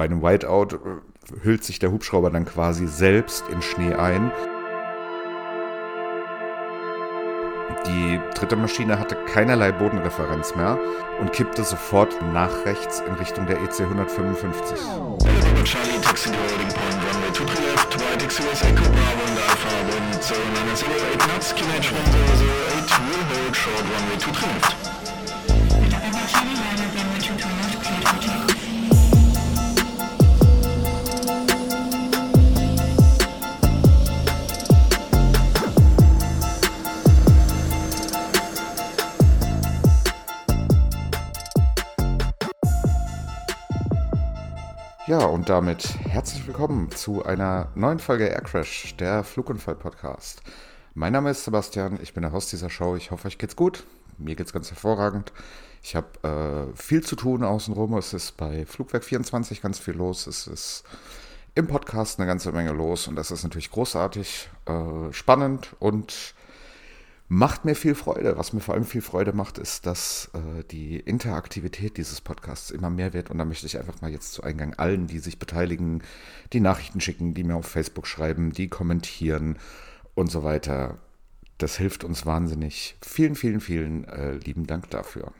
bei einem Whiteout äh, hüllt sich der Hubschrauber dann quasi selbst in Schnee ein. Die dritte Maschine hatte keinerlei Bodenreferenz mehr und kippte sofort nach rechts in Richtung der EC 155. Ja, und damit herzlich willkommen zu einer neuen Folge Aircrash, der Flugunfall-Podcast. Mein Name ist Sebastian, ich bin der Host dieser Show. Ich hoffe, euch geht's gut. Mir geht's ganz hervorragend. Ich habe äh, viel zu tun außenrum. Es ist bei Flugwerk 24 ganz viel los. Es ist im Podcast eine ganze Menge los und das ist natürlich großartig, äh, spannend und macht mir viel Freude. Was mir vor allem viel Freude macht, ist, dass äh, die Interaktivität dieses Podcasts immer mehr wird. Und da möchte ich einfach mal jetzt zu Eingang allen, die sich beteiligen, die Nachrichten schicken, die mir auf Facebook schreiben, die kommentieren und so weiter. Das hilft uns wahnsinnig. Vielen, vielen, vielen äh, lieben Dank dafür.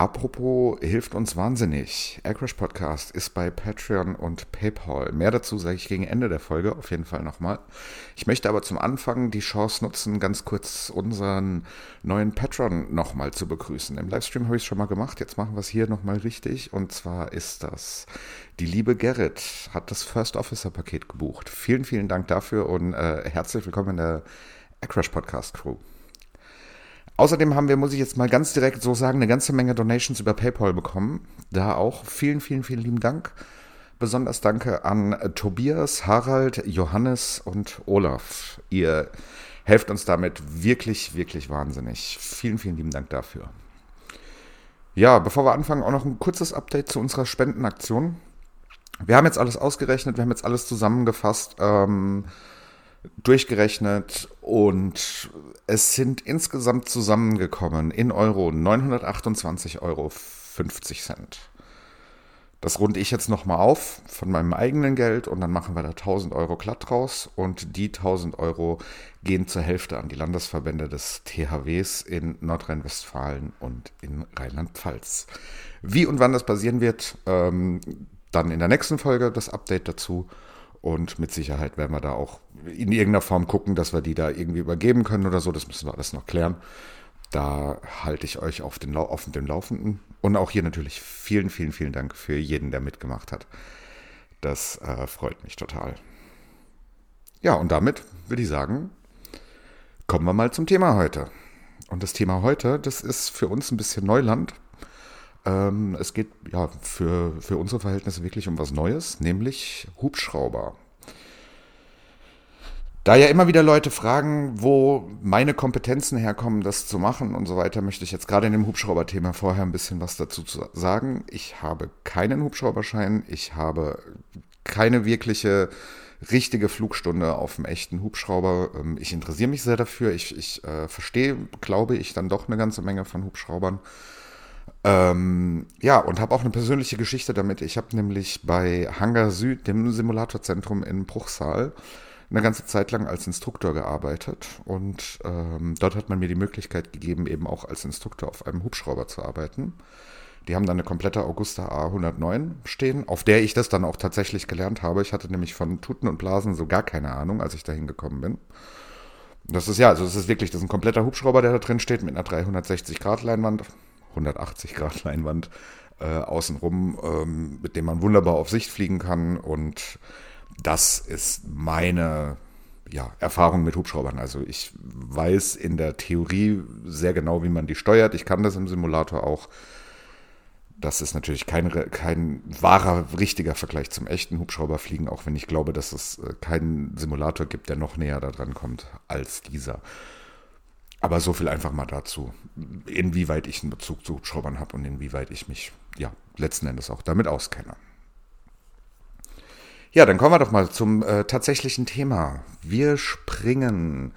Apropos hilft uns wahnsinnig. Aircrash Podcast ist bei Patreon und PayPal. Mehr dazu sage ich gegen Ende der Folge auf jeden Fall nochmal. Ich möchte aber zum Anfang die Chance nutzen, ganz kurz unseren neuen Patron nochmal zu begrüßen. Im Livestream habe ich es schon mal gemacht, jetzt machen wir es hier nochmal richtig. Und zwar ist das die liebe Gerrit, hat das First Officer Paket gebucht. Vielen, vielen Dank dafür und äh, herzlich willkommen in der Aircrash Podcast Crew. Außerdem haben wir, muss ich jetzt mal ganz direkt so sagen, eine ganze Menge Donations über PayPal bekommen. Da auch vielen, vielen, vielen lieben Dank. Besonders danke an Tobias, Harald, Johannes und Olaf. Ihr helft uns damit wirklich, wirklich wahnsinnig. Vielen, vielen lieben Dank dafür. Ja, bevor wir anfangen, auch noch ein kurzes Update zu unserer Spendenaktion. Wir haben jetzt alles ausgerechnet, wir haben jetzt alles zusammengefasst. Ähm, durchgerechnet und es sind insgesamt zusammengekommen in Euro 928,50 Euro. Das runde ich jetzt nochmal auf von meinem eigenen Geld und dann machen wir da 1000 Euro glatt draus und die 1000 Euro gehen zur Hälfte an die Landesverbände des THWs in Nordrhein-Westfalen und in Rheinland-Pfalz. Wie und wann das passieren wird, ähm, dann in der nächsten Folge das Update dazu. Und mit Sicherheit werden wir da auch in irgendeiner Form gucken, dass wir die da irgendwie übergeben können oder so. Das müssen wir alles noch klären. Da halte ich euch auf den, auf den Laufenden. Und auch hier natürlich vielen, vielen, vielen Dank für jeden, der mitgemacht hat. Das äh, freut mich total. Ja, und damit würde ich sagen, kommen wir mal zum Thema heute. Und das Thema heute, das ist für uns ein bisschen Neuland. Ähm, es geht ja für, für unsere Verhältnisse wirklich um was Neues, nämlich Hubschrauber. Da ja immer wieder Leute fragen, wo meine Kompetenzen herkommen, das zu machen und so weiter, möchte ich jetzt gerade in dem Hubschrauber-Thema vorher ein bisschen was dazu sagen. Ich habe keinen Hubschrauberschein, ich habe keine wirkliche richtige Flugstunde auf dem echten Hubschrauber. Ähm, ich interessiere mich sehr dafür. Ich, ich äh, verstehe, glaube ich, dann doch eine ganze Menge von Hubschraubern. Ähm, ja, und habe auch eine persönliche Geschichte damit. Ich habe nämlich bei Hangar Süd, dem Simulatorzentrum in Bruchsal, eine ganze Zeit lang als Instruktor gearbeitet. Und ähm, dort hat man mir die Möglichkeit gegeben, eben auch als Instruktor auf einem Hubschrauber zu arbeiten. Die haben dann eine komplette Augusta A109 stehen, auf der ich das dann auch tatsächlich gelernt habe. Ich hatte nämlich von Tuten und Blasen so gar keine Ahnung, als ich da hingekommen bin. Das ist ja, also das ist wirklich, das ist ein kompletter Hubschrauber, der da drin steht mit einer 360 Grad Leinwand 180 Grad Leinwand äh, außenrum, ähm, mit dem man wunderbar auf Sicht fliegen kann. Und das ist meine ja, Erfahrung mit Hubschraubern. Also ich weiß in der Theorie sehr genau, wie man die steuert. Ich kann das im Simulator auch. Das ist natürlich kein, kein wahrer, richtiger Vergleich zum echten Hubschrauberfliegen, auch wenn ich glaube, dass es äh, keinen Simulator gibt, der noch näher daran kommt als dieser. Aber so viel einfach mal dazu, inwieweit ich einen Bezug zu Hubschraubern habe und inwieweit ich mich ja letzten Endes auch damit auskenne. Ja, dann kommen wir doch mal zum äh, tatsächlichen Thema. Wir springen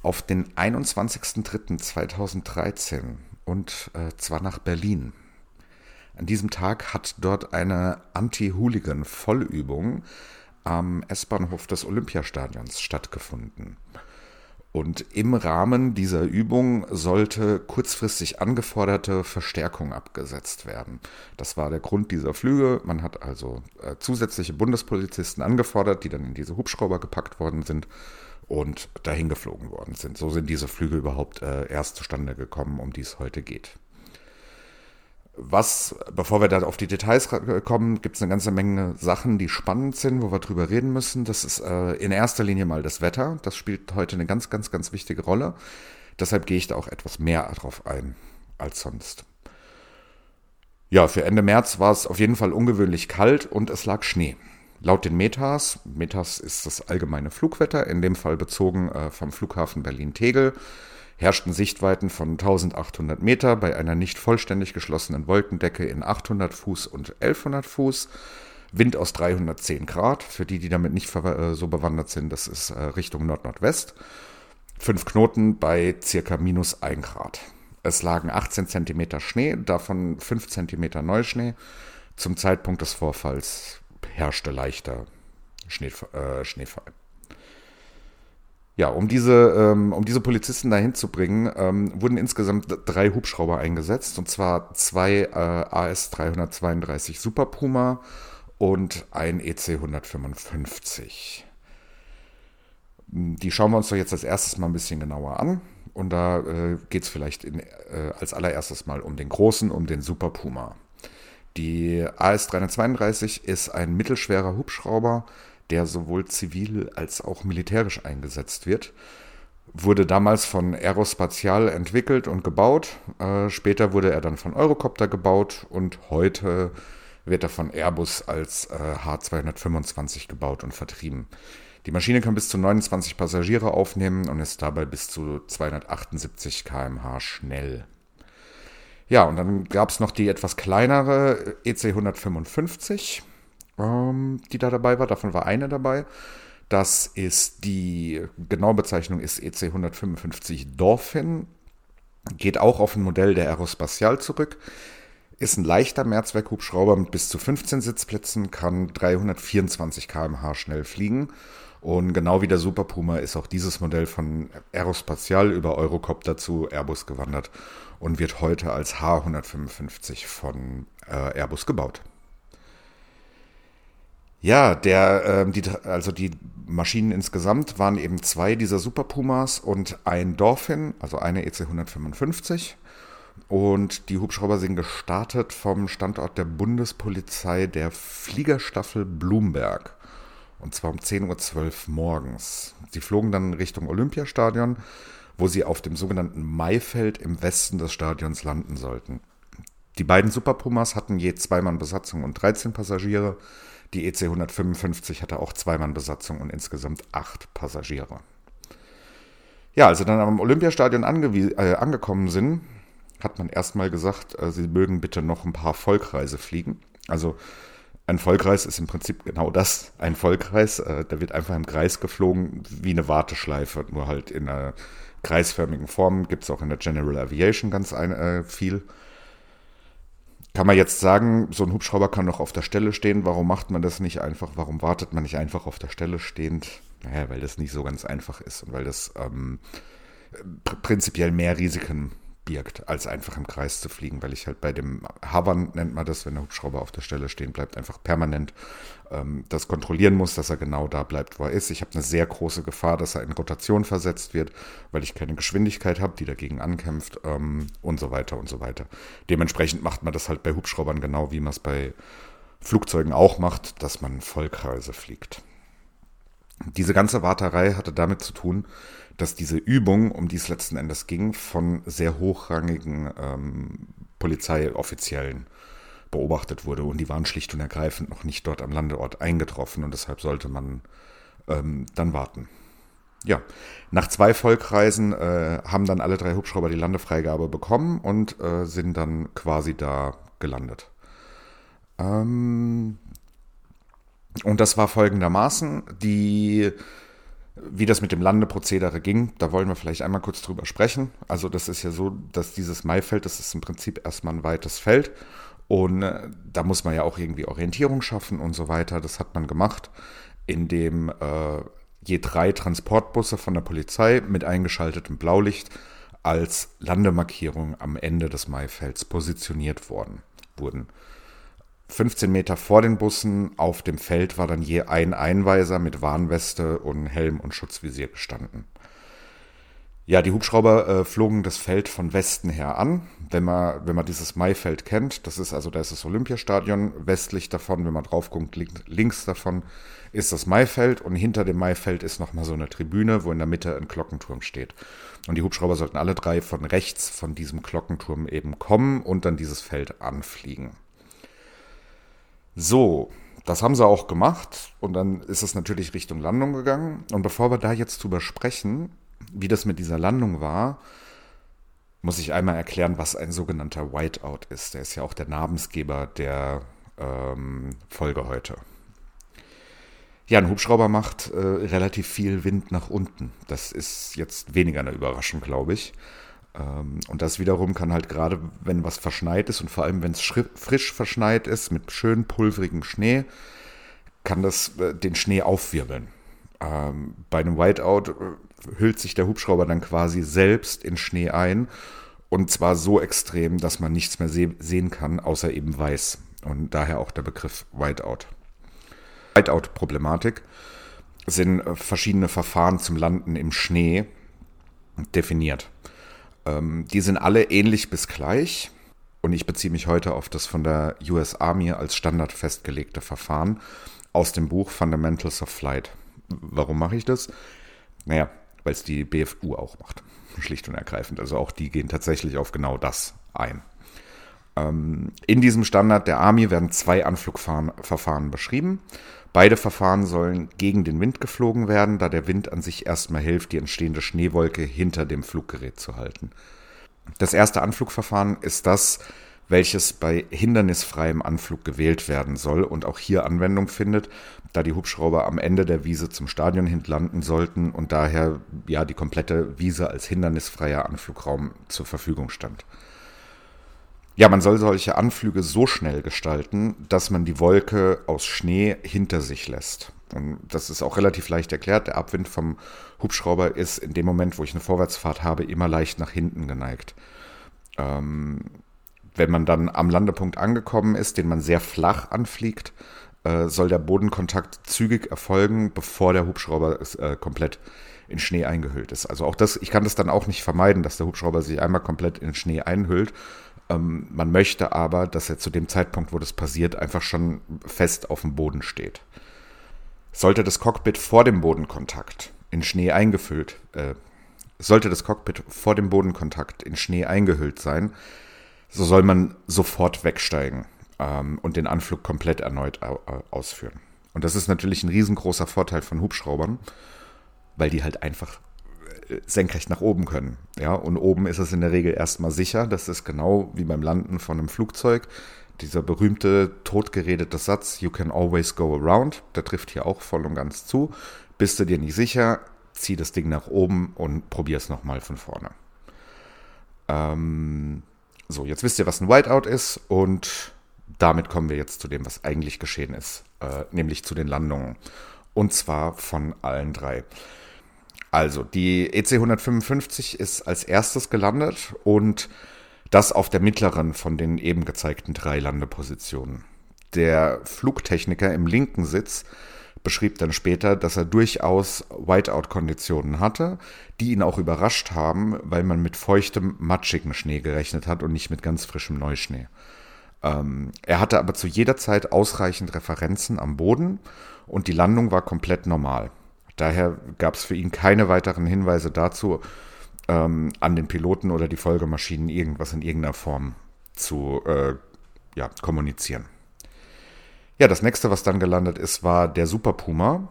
auf den 21.03.2013 und äh, zwar nach Berlin. An diesem Tag hat dort eine Anti-Hooligan-Vollübung am S-Bahnhof des Olympiastadions stattgefunden. Und im Rahmen dieser Übung sollte kurzfristig angeforderte Verstärkung abgesetzt werden. Das war der Grund dieser Flüge. Man hat also äh, zusätzliche Bundespolizisten angefordert, die dann in diese Hubschrauber gepackt worden sind und dahin geflogen worden sind. So sind diese Flüge überhaupt äh, erst zustande gekommen, um die es heute geht. Was, bevor wir da auf die Details kommen, gibt es eine ganze Menge Sachen, die spannend sind, wo wir drüber reden müssen. Das ist äh, in erster Linie mal das Wetter. Das spielt heute eine ganz, ganz, ganz wichtige Rolle. Deshalb gehe ich da auch etwas mehr drauf ein als sonst. Ja, für Ende März war es auf jeden Fall ungewöhnlich kalt und es lag Schnee. Laut den Metas, Metas ist das allgemeine Flugwetter, in dem Fall bezogen äh, vom Flughafen Berlin-Tegel, herrschten Sichtweiten von 1800 Meter bei einer nicht vollständig geschlossenen Wolkendecke in 800 Fuß und 1100 Fuß. Wind aus 310 Grad, für die, die damit nicht äh, so bewandert sind, das ist äh, Richtung Nord-Nordwest. Fünf Knoten bei circa minus 1 Grad. Es lagen 18 Zentimeter Schnee, davon 5 Zentimeter Neuschnee. Zum Zeitpunkt des Vorfalls herrschte leichter Schnee, äh, Schneefall. Ja, um diese, ähm, um diese Polizisten dahin zu bringen, ähm, wurden insgesamt drei Hubschrauber eingesetzt, und zwar zwei äh, AS-332 Super Puma und ein EC-155. Die schauen wir uns doch jetzt als erstes mal ein bisschen genauer an. Und da äh, geht es vielleicht in, äh, als allererstes mal um den großen, um den Super Puma. Die AS-332 ist ein mittelschwerer Hubschrauber, der sowohl zivil als auch militärisch eingesetzt wird. Wurde damals von Aerospatial entwickelt und gebaut. Äh, später wurde er dann von Eurocopter gebaut und heute wird er von Airbus als äh, H225 gebaut und vertrieben. Die Maschine kann bis zu 29 Passagiere aufnehmen und ist dabei bis zu 278 km/h schnell. Ja, und dann gab es noch die etwas kleinere EC 155 ähm, die da dabei war. Davon war eine dabei. Das ist die genaue Bezeichnung ist EC 155 Dolphin. Geht auch auf ein Modell der Aerospatial zurück. Ist ein leichter Mehrzweckhubschrauber mit bis zu 15 Sitzplätzen, kann 324 km/h schnell fliegen. Und genau wie der Super Puma ist auch dieses Modell von Aerospatial über Eurocopter zu Airbus gewandert und wird heute als H155 von äh, Airbus gebaut. Ja, der, äh, die, also die Maschinen insgesamt waren eben zwei dieser Super Pumas und ein Dolphin, also eine EC 155. Und die Hubschrauber sind gestartet vom Standort der Bundespolizei der Fliegerstaffel Blumberg. Und zwar um 10.12 Uhr morgens. Sie flogen dann Richtung Olympiastadion, wo sie auf dem sogenannten Maifeld im Westen des Stadions landen sollten. Die beiden Super Pumas hatten je zwei Mann Besatzung und 13 Passagiere. Die EC 155 hatte auch zweimann Besatzung und insgesamt acht Passagiere. Ja, als sie dann am Olympiastadion äh, angekommen sind, hat man erstmal gesagt, äh, sie mögen bitte noch ein paar Vollkreise fliegen. Also ein Vollkreis ist im Prinzip genau das, ein Vollkreis. Äh, da wird einfach im Kreis geflogen, wie eine Warteschleife, nur halt in einer kreisförmigen Form. Gibt es auch in der General Aviation ganz ein, äh, viel. Kann man jetzt sagen, so ein Hubschrauber kann doch auf der Stelle stehen. Warum macht man das nicht einfach? Warum wartet man nicht einfach auf der Stelle stehend? Naja, weil das nicht so ganz einfach ist und weil das ähm, prinzipiell mehr Risiken birgt, als einfach im Kreis zu fliegen, weil ich halt bei dem Hovern nennt man das, wenn der Hubschrauber auf der Stelle stehen bleibt, einfach permanent ähm, das kontrollieren muss, dass er genau da bleibt, wo er ist. Ich habe eine sehr große Gefahr, dass er in Rotation versetzt wird, weil ich keine Geschwindigkeit habe, die dagegen ankämpft ähm, und so weiter und so weiter. Dementsprechend macht man das halt bei Hubschraubern genau, wie man es bei Flugzeugen auch macht, dass man Vollkreise fliegt. Diese ganze Warterei hatte damit zu tun, dass diese Übung, um die es letzten Endes ging, von sehr hochrangigen ähm, Polizeioffiziellen beobachtet wurde und die waren schlicht und ergreifend noch nicht dort am Landeort eingetroffen und deshalb sollte man ähm, dann warten. Ja, nach zwei Vollkreisen äh, haben dann alle drei Hubschrauber die Landefreigabe bekommen und äh, sind dann quasi da gelandet. Ähm, und das war folgendermaßen, die wie das mit dem Landeprozedere ging, da wollen wir vielleicht einmal kurz drüber sprechen. Also das ist ja so, dass dieses Maifeld, das ist im Prinzip erstmal ein weites Feld Und äh, da muss man ja auch irgendwie Orientierung schaffen und so weiter. Das hat man gemacht, indem äh, je drei Transportbusse von der Polizei mit eingeschaltetem Blaulicht als Landemarkierung am Ende des Maifelds positioniert worden, wurden. 15 Meter vor den Bussen auf dem Feld war dann je ein Einweiser mit Warnweste und Helm und Schutzvisier gestanden. Ja, die Hubschrauber äh, flogen das Feld von Westen her an. Wenn man, wenn man dieses Maifeld kennt, das ist also, da ist das Olympiastadion, westlich davon, wenn man drauf guckt, links davon ist das Maifeld und hinter dem Maifeld ist nochmal so eine Tribüne, wo in der Mitte ein Glockenturm steht. Und die Hubschrauber sollten alle drei von rechts von diesem Glockenturm eben kommen und dann dieses Feld anfliegen. So, das haben sie auch gemacht und dann ist es natürlich Richtung Landung gegangen. Und bevor wir da jetzt drüber sprechen, wie das mit dieser Landung war, muss ich einmal erklären, was ein sogenannter Whiteout ist. Der ist ja auch der Namensgeber der ähm, Folge heute. Ja, ein Hubschrauber macht äh, relativ viel Wind nach unten. Das ist jetzt weniger eine Überraschung, glaube ich. Ähm, und das wiederum kann halt gerade, wenn was verschneit ist und vor allem, wenn es frisch verschneit ist mit schön pulverigem Schnee, kann das äh, den Schnee aufwirbeln. Ähm, bei einem Whiteout äh, hüllt sich der Hubschrauber dann quasi selbst in Schnee ein und zwar so extrem, dass man nichts mehr se sehen kann, außer eben weiß. Und daher auch der Begriff Whiteout. Whiteout-Problematik sind äh, verschiedene Verfahren zum Landen im Schnee definiert. Ähm, die sind alle ähnlich bis gleich. Und ich beziehe mich heute auf das von der US Army als Standard festgelegte Verfahren aus dem Buch Fundamentals of Flight. Warum mache ich das? Naja, weil es die BFU auch macht. Schlicht und ergreifend. Also auch die gehen tatsächlich auf genau das ein. Ähm, in diesem Standard der Army werden zwei Anflugverfahren beschrieben. Beide Verfahren sollen gegen den Wind geflogen werden, da der Wind an sich erstmal hilft, die entstehende Schneewolke hinter dem Fluggerät zu halten. Das erste Anflugverfahren ist das, welches bei hindernisfreiem Anflug gewählt werden soll und auch hier Anwendung findet, da die Hubschrauber am Ende der Wiese zum Stadion hin landen sollten und daher ja die komplette Wiese als hindernisfreier Anflugraum zur Verfügung stand. Ja, man soll solche Anflüge so schnell gestalten, dass man die Wolke aus Schnee hinter sich lässt. Und das ist auch relativ leicht erklärt. Der Abwind vom Hubschrauber ist in dem Moment, wo ich eine Vorwärtsfahrt habe, immer leicht nach hinten geneigt. Ähm, wenn man dann am Landepunkt angekommen ist, den man sehr flach anfliegt, äh, soll der Bodenkontakt zügig erfolgen, bevor der Hubschrauber äh, komplett in Schnee eingehüllt ist. Also auch das, ich kann das dann auch nicht vermeiden, dass der Hubschrauber sich einmal komplett in Schnee einhüllt. Ähm, man möchte aber, dass er zu dem Zeitpunkt, wo das passiert, einfach schon fest auf dem Boden steht. Sollte das Cockpit vor dem Bodenkontakt in Schnee eingefüllt, äh, sollte das Cockpit vor dem Bodenkontakt in Schnee eingehüllt sein, so soll man sofort wegsteigen ähm, und den Anflug komplett erneut ausführen. Und das ist natürlich ein riesengroßer Vorteil von Hubschraubern, weil die halt einfach senkrecht nach oben können. Ja, und oben ist es in der Regel erstmal sicher. Das ist genau wie beim Landen von einem Flugzeug. Dieser berühmte, totgeredete Satz, you can always go around, der trifft hier auch voll und ganz zu. Bist du dir nicht sicher, zieh das Ding nach oben und probier es nochmal von vorne. Ähm, so, jetzt wisst ihr, was ein Whiteout ist und damit kommen wir jetzt zu dem, was eigentlich geschehen ist, äh, nämlich zu den Landungen. Und zwar von allen drei. Also, die EC 155 ist als erstes gelandet und das auf der mittleren von den eben gezeigten drei Landepositionen. Der Flugtechniker im linken Sitz beschrieb dann später, dass er durchaus Whiteout-Konditionen hatte, die ihn auch überrascht haben, weil man mit feuchtem, matschigem Schnee gerechnet hat und nicht mit ganz frischem Neuschnee. Ähm, er hatte aber zu jeder Zeit ausreichend Referenzen am Boden und die Landung war komplett normal. Daher gab es für ihn keine weiteren Hinweise dazu, ähm, an den Piloten oder die Folgemaschinen irgendwas in irgendeiner Form zu äh, ja, kommunizieren. Ja, das nächste, was dann gelandet ist, war der Super Puma.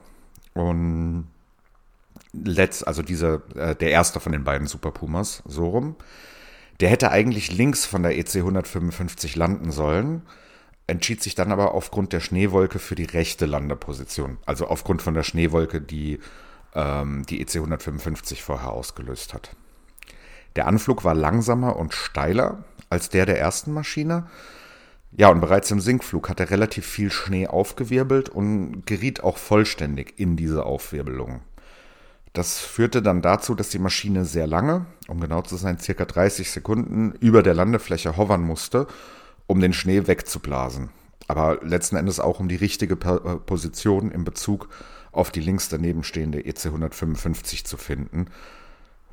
Und letzt, also dieser, äh, der erste von den beiden Super Pumas, so rum. Der hätte eigentlich links von der EC 155 landen sollen, entschied sich dann aber aufgrund der Schneewolke für die rechte Landeposition. Also aufgrund von der Schneewolke, die ähm, die EC 155 vorher ausgelöst hat. Der Anflug war langsamer und steiler als der der ersten Maschine. Ja, und bereits im Sinkflug hat er relativ viel Schnee aufgewirbelt und geriet auch vollständig in diese Aufwirbelung. Das führte dann dazu, dass die Maschine sehr lange, um genau zu sein, circa 30 Sekunden über der Landefläche hovern musste, um den Schnee wegzublasen. Aber letzten Endes auch um die richtige äh, Position in Bezug auf die links daneben stehende EC 155 zu finden,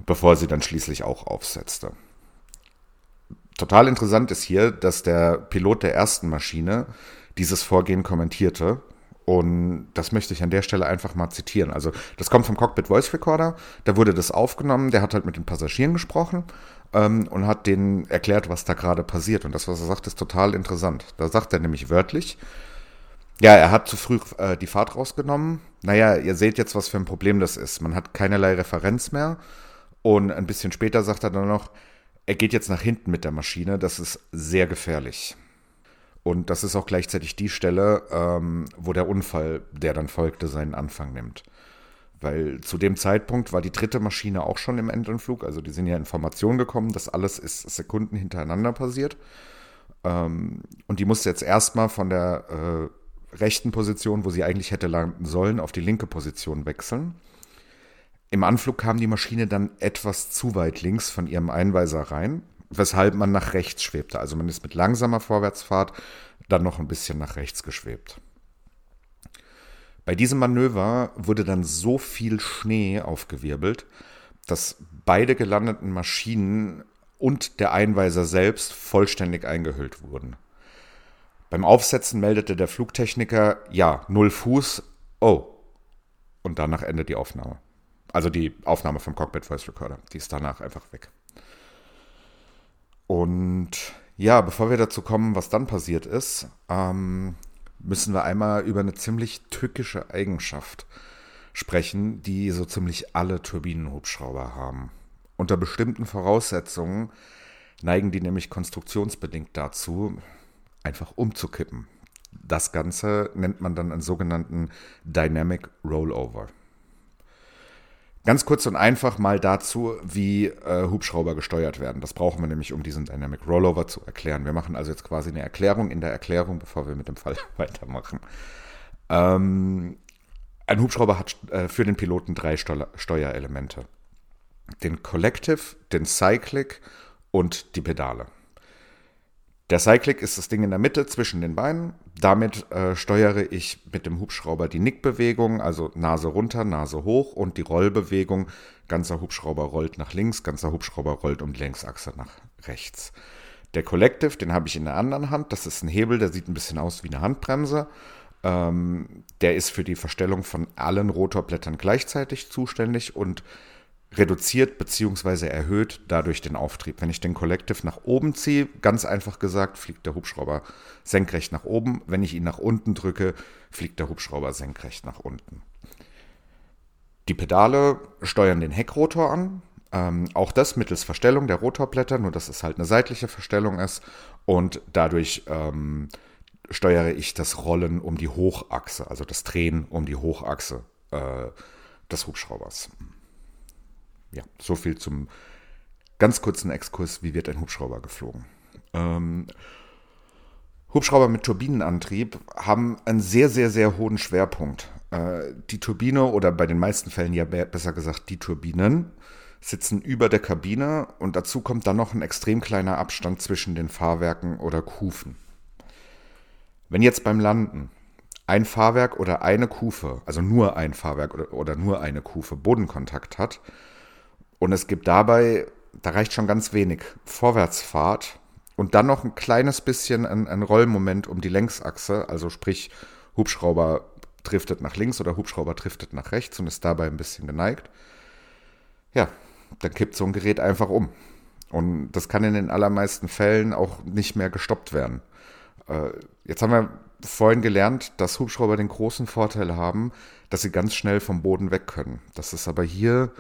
bevor sie dann schließlich auch aufsetzte. Total interessant ist hier, dass der Pilot der ersten Maschine dieses Vorgehen kommentierte und das möchte ich an der Stelle einfach mal zitieren. Also, das kommt vom Cockpit Voice Recorder. Da wurde das aufgenommen. Der hat halt mit den Passagieren gesprochen ähm, und hat denen erklärt, was da gerade passiert. Und das, was er sagt, ist total interessant. Da sagt er nämlich wörtlich, ja, er hat zu früh äh, die Fahrt rausgenommen. Naja, ihr seht jetzt, was für ein Problem das ist. Man hat keinerlei Referenz mehr. Und ein bisschen später sagt er dann noch, er geht jetzt nach hinten mit der Maschine. Das ist sehr gefährlich. Und das ist auch gleichzeitig die Stelle, ähm, wo der Unfall, der dann folgte, seinen Anfang nimmt. Weil zu dem Zeitpunkt war die dritte Maschine auch schon im Endanflug. Also die sind ja in Formation gekommen. Das alles ist Sekunden hintereinander passiert. Ähm, und die musste jetzt erstmal von der äh, rechten Position, wo sie eigentlich hätte landen sollen, auf die linke Position wechseln. Im Anflug kam die Maschine dann etwas zu weit links von ihrem Einweiser rein weshalb man nach rechts schwebte. Also man ist mit langsamer Vorwärtsfahrt dann noch ein bisschen nach rechts geschwebt. Bei diesem Manöver wurde dann so viel Schnee aufgewirbelt, dass beide gelandeten Maschinen und der Einweiser selbst vollständig eingehüllt wurden. Beim Aufsetzen meldete der Flugtechniker, ja, null Fuß, oh. Und danach endet die Aufnahme. Also die Aufnahme vom Cockpit Voice Recorder. Die ist danach einfach weg. Und ja, bevor wir dazu kommen, was dann passiert ist, ähm, müssen wir einmal über eine ziemlich tückische Eigenschaft sprechen, die so ziemlich alle Turbinenhubschrauber haben. Unter bestimmten Voraussetzungen neigen die nämlich konstruktionsbedingt dazu, einfach umzukippen. Das Ganze nennt man dann einen sogenannten Dynamic Rollover. Ganz kurz und einfach mal dazu, wie äh, Hubschrauber gesteuert werden. Das brauchen wir nämlich, um diesen Dynamic Rollover zu erklären. Wir machen also jetzt quasi eine Erklärung in der Erklärung, bevor wir mit dem Fall weitermachen. Ähm, ein Hubschrauber hat äh, für den Piloten drei Steu Steuerelemente. Den Collective, den Cyclic und die Pedale. Der Cyclic ist das Ding in der Mitte zwischen den Beinen. Damit äh, steuere ich mit dem Hubschrauber die Nickbewegung, also Nase runter, Nase hoch und die Rollbewegung. Ganzer Hubschrauber rollt nach links, ganzer Hubschrauber rollt um die Längsachse nach rechts. Der Collective, den habe ich in der anderen Hand. Das ist ein Hebel, der sieht ein bisschen aus wie eine Handbremse. Ähm, der ist für die Verstellung von allen Rotorblättern gleichzeitig zuständig und reduziert bzw. erhöht dadurch den Auftrieb. Wenn ich den Collective nach oben ziehe, ganz einfach gesagt, fliegt der Hubschrauber senkrecht nach oben. Wenn ich ihn nach unten drücke, fliegt der Hubschrauber senkrecht nach unten. Die Pedale steuern den Heckrotor an. Ähm, auch das mittels Verstellung der Rotorblätter, nur dass es halt eine seitliche Verstellung ist. Und dadurch ähm, steuere ich das Rollen um die Hochachse, also das Drehen um die Hochachse äh, des Hubschraubers ja, so viel zum ganz kurzen Exkurs, wie wird ein Hubschrauber geflogen. Ähm, Hubschrauber mit Turbinenantrieb haben einen sehr, sehr, sehr hohen Schwerpunkt. Äh, die Turbine oder bei den meisten Fällen ja besser gesagt die Turbinen sitzen über der Kabine und dazu kommt dann noch ein extrem kleiner Abstand zwischen den Fahrwerken oder Kufen. Wenn jetzt beim Landen ein Fahrwerk oder eine Kufe, also nur ein Fahrwerk oder, oder nur eine Kufe Bodenkontakt hat, und es gibt dabei, da reicht schon ganz wenig, Vorwärtsfahrt und dann noch ein kleines bisschen ein, ein Rollmoment um die Längsachse, also sprich Hubschrauber driftet nach links oder Hubschrauber driftet nach rechts und ist dabei ein bisschen geneigt. Ja, dann kippt so ein Gerät einfach um. Und das kann in den allermeisten Fällen auch nicht mehr gestoppt werden. Äh, jetzt haben wir vorhin gelernt, dass Hubschrauber den großen Vorteil haben, dass sie ganz schnell vom Boden weg können. Das ist aber hier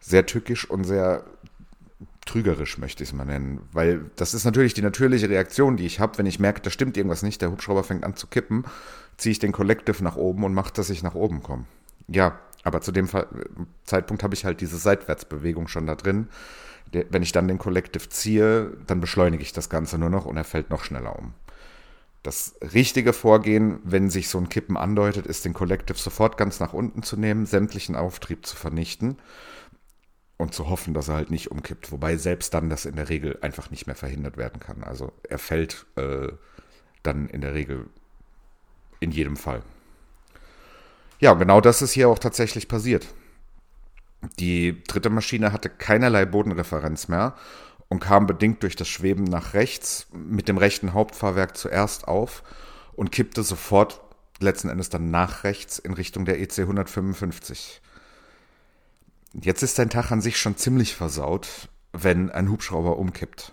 sehr tückisch und sehr trügerisch, möchte ich es mal nennen. Weil das ist natürlich die natürliche Reaktion, die ich habe, wenn ich merke, da stimmt irgendwas nicht, der Hubschrauber fängt an zu kippen, ziehe ich den Collective nach oben und mache, dass ich nach oben komme. Ja, aber zu dem Zeitpunkt habe ich halt diese Seitwärtsbewegung schon da drin. Wenn ich dann den Collective ziehe, dann beschleunige ich das Ganze nur noch und er fällt noch schneller um. Das richtige Vorgehen, wenn sich so ein Kippen andeutet, ist den Collective sofort ganz nach unten zu nehmen, sämtlichen Auftrieb zu vernichten und zu hoffen, dass er halt nicht umkippt. Wobei selbst dann das in der Regel einfach nicht mehr verhindert werden kann. Also er fällt äh, dann in der Regel in jedem Fall. Ja, genau das ist hier auch tatsächlich passiert. Die dritte Maschine hatte keinerlei Bodenreferenz mehr und kam bedingt durch das Schweben nach rechts mit dem rechten Hauptfahrwerk zuerst auf und kippte sofort letzten Endes dann nach rechts in Richtung der EC 155. Jetzt ist dein Tag an sich schon ziemlich versaut, wenn ein Hubschrauber umkippt.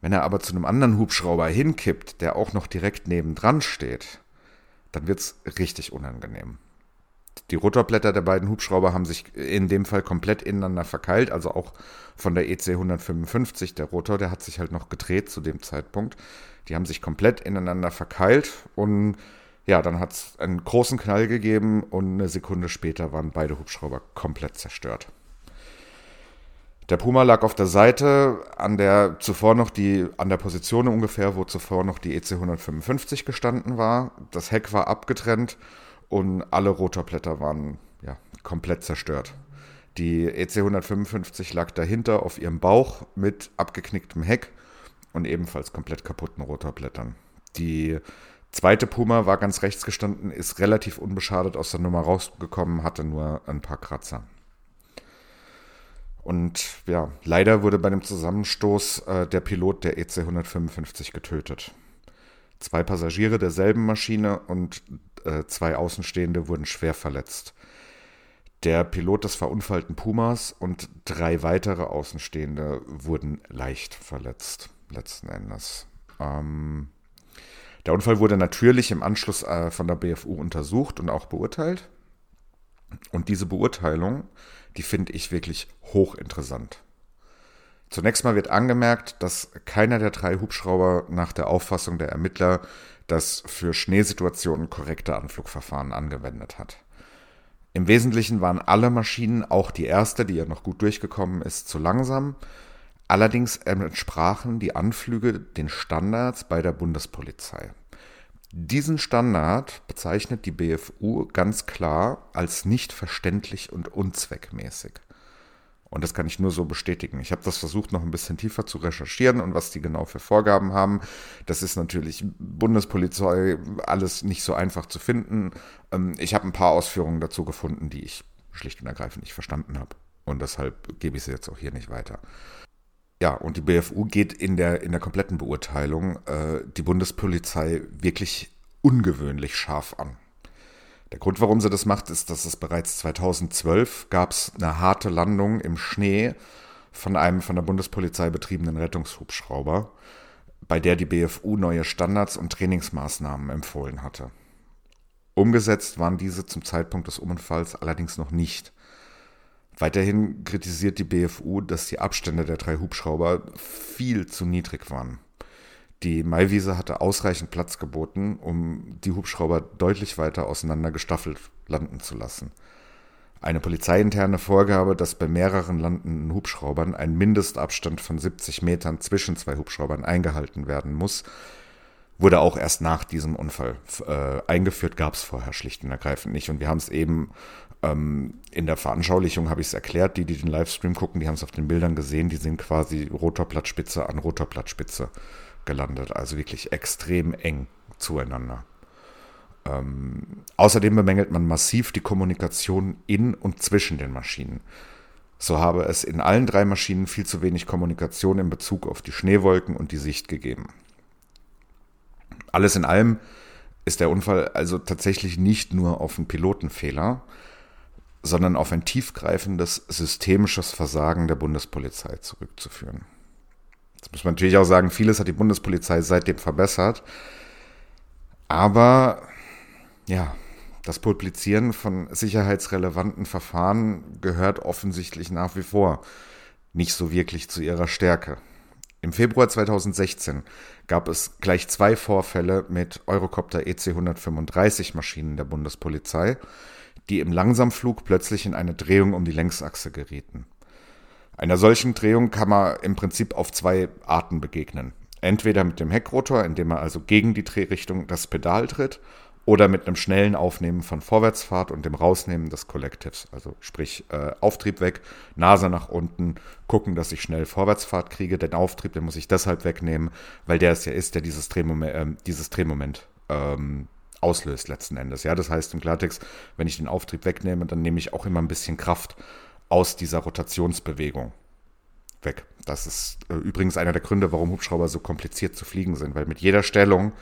Wenn er aber zu einem anderen Hubschrauber hinkippt, der auch noch direkt nebendran steht, dann wird's richtig unangenehm. Die Rotorblätter der beiden Hubschrauber haben sich in dem Fall komplett ineinander verkeilt, also auch von der EC 155. Der Rotor, der hat sich halt noch gedreht zu dem Zeitpunkt. Die haben sich komplett ineinander verkeilt und ja, dann hat es einen großen Knall gegeben und eine Sekunde später waren beide Hubschrauber komplett zerstört. Der Puma lag auf der Seite, an der zuvor noch die, an der Position ungefähr, wo zuvor noch die EC 155 gestanden war. Das Heck war abgetrennt und alle Rotorblätter waren ja, komplett zerstört. Die EC 155 lag dahinter auf ihrem Bauch mit abgeknicktem Heck und ebenfalls komplett kaputten Rotorblättern. Die zweite Puma war ganz rechts gestanden, ist relativ unbeschadet aus der Nummer rausgekommen, hatte nur ein paar Kratzer. Und ja, leider wurde bei dem Zusammenstoß äh, der Pilot der EC 155 getötet. Zwei Passagiere derselben Maschine und äh, zwei Außenstehende wurden schwer verletzt. Der Pilot des verunfallten Pumas und drei weitere Außenstehende wurden leicht verletzt, letzten Endes. Ähm, der Unfall wurde natürlich im Anschluss äh, von der BFU untersucht und auch beurteilt. Und diese Beurteilung, die finde ich wirklich hochinteressant. Zunächst mal wird angemerkt, dass keiner der drei Hubschrauber nach der Auffassung der Ermittler das für Schneesituationen korrekte Anflugverfahren angewendet hat. Im Wesentlichen waren alle Maschinen, auch die erste, die ja noch gut durchgekommen ist, zu langsam. Allerdings entsprachen die Anflüge den Standards bei der Bundespolizei. Diesen Standard bezeichnet die BFU ganz klar als nicht verständlich und unzweckmäßig. Und das kann ich nur so bestätigen. Ich habe das versucht, noch ein bisschen tiefer zu recherchieren und was die genau für Vorgaben haben. Das ist natürlich Bundespolizei, alles nicht so einfach zu finden. Ähm, ich habe ein paar Ausführungen dazu gefunden, die ich schlicht und ergreifend nicht verstanden habe. Und deshalb gebe ich sie jetzt auch hier nicht weiter. Ja, und die BFU geht in der, in der kompletten Beurteilung äh, die Bundespolizei wirklich ungewöhnlich scharf an. Der Grund, warum sie das macht, ist, dass es bereits 2012 gab es eine harte Landung im Schnee von einem von der Bundespolizei betriebenen Rettungshubschrauber, bei der die BFU neue Standards und Trainingsmaßnahmen empfohlen hatte. Umgesetzt waren diese zum Zeitpunkt des Unfalls allerdings noch nicht. Weiterhin kritisiert die BFU, dass die Abstände der drei Hubschrauber viel zu niedrig waren. Die Maiwiese hatte ausreichend Platz geboten, um die Hubschrauber deutlich weiter auseinander gestaffelt landen zu lassen. Eine polizeiinterne Vorgabe, dass bei mehreren landenden Hubschraubern ein Mindestabstand von 70 Metern zwischen zwei Hubschraubern eingehalten werden muss, wurde auch erst nach diesem Unfall äh, eingeführt, gab es vorher schlicht und ergreifend nicht. Und wir haben es eben ähm, in der Veranschaulichung, habe ich es erklärt, die, die den Livestream gucken, die haben es auf den Bildern gesehen, die sind quasi Rotorblattspitze an Rotorblattspitze gelandet. Also wirklich extrem eng zueinander. Ähm, außerdem bemängelt man massiv die Kommunikation in und zwischen den Maschinen. So habe es in allen drei Maschinen viel zu wenig Kommunikation in Bezug auf die Schneewolken und die Sicht gegeben. Alles in allem ist der Unfall also tatsächlich nicht nur auf einen Pilotenfehler, sondern auf ein tiefgreifendes systemisches Versagen der Bundespolizei zurückzuführen. Jetzt muss man natürlich auch sagen, vieles hat die Bundespolizei seitdem verbessert. Aber ja, das Publizieren von sicherheitsrelevanten Verfahren gehört offensichtlich nach wie vor nicht so wirklich zu ihrer Stärke. Im Februar 2016 gab es gleich zwei Vorfälle mit Eurocopter EC 135 Maschinen der Bundespolizei, die im Langsamflug plötzlich in eine Drehung um die Längsachse gerieten. Einer solchen Drehung kann man im Prinzip auf zwei Arten begegnen. Entweder mit dem Heckrotor, indem er also gegen die Drehrichtung das Pedal tritt, oder mit einem schnellen Aufnehmen von Vorwärtsfahrt und dem Rausnehmen des Collectives. Also sprich äh, Auftrieb weg, Nase nach unten, gucken, dass ich schnell Vorwärtsfahrt kriege. Den Auftrieb, den muss ich deshalb wegnehmen, weil der es ja ist, der dieses Drehmoment, äh, dieses Drehmoment ähm, auslöst letzten Endes. Ja, das heißt im Klartext, wenn ich den Auftrieb wegnehme, dann nehme ich auch immer ein bisschen Kraft aus dieser Rotationsbewegung weg. Das ist äh, übrigens einer der Gründe, warum Hubschrauber so kompliziert zu fliegen sind, weil mit jeder Stellung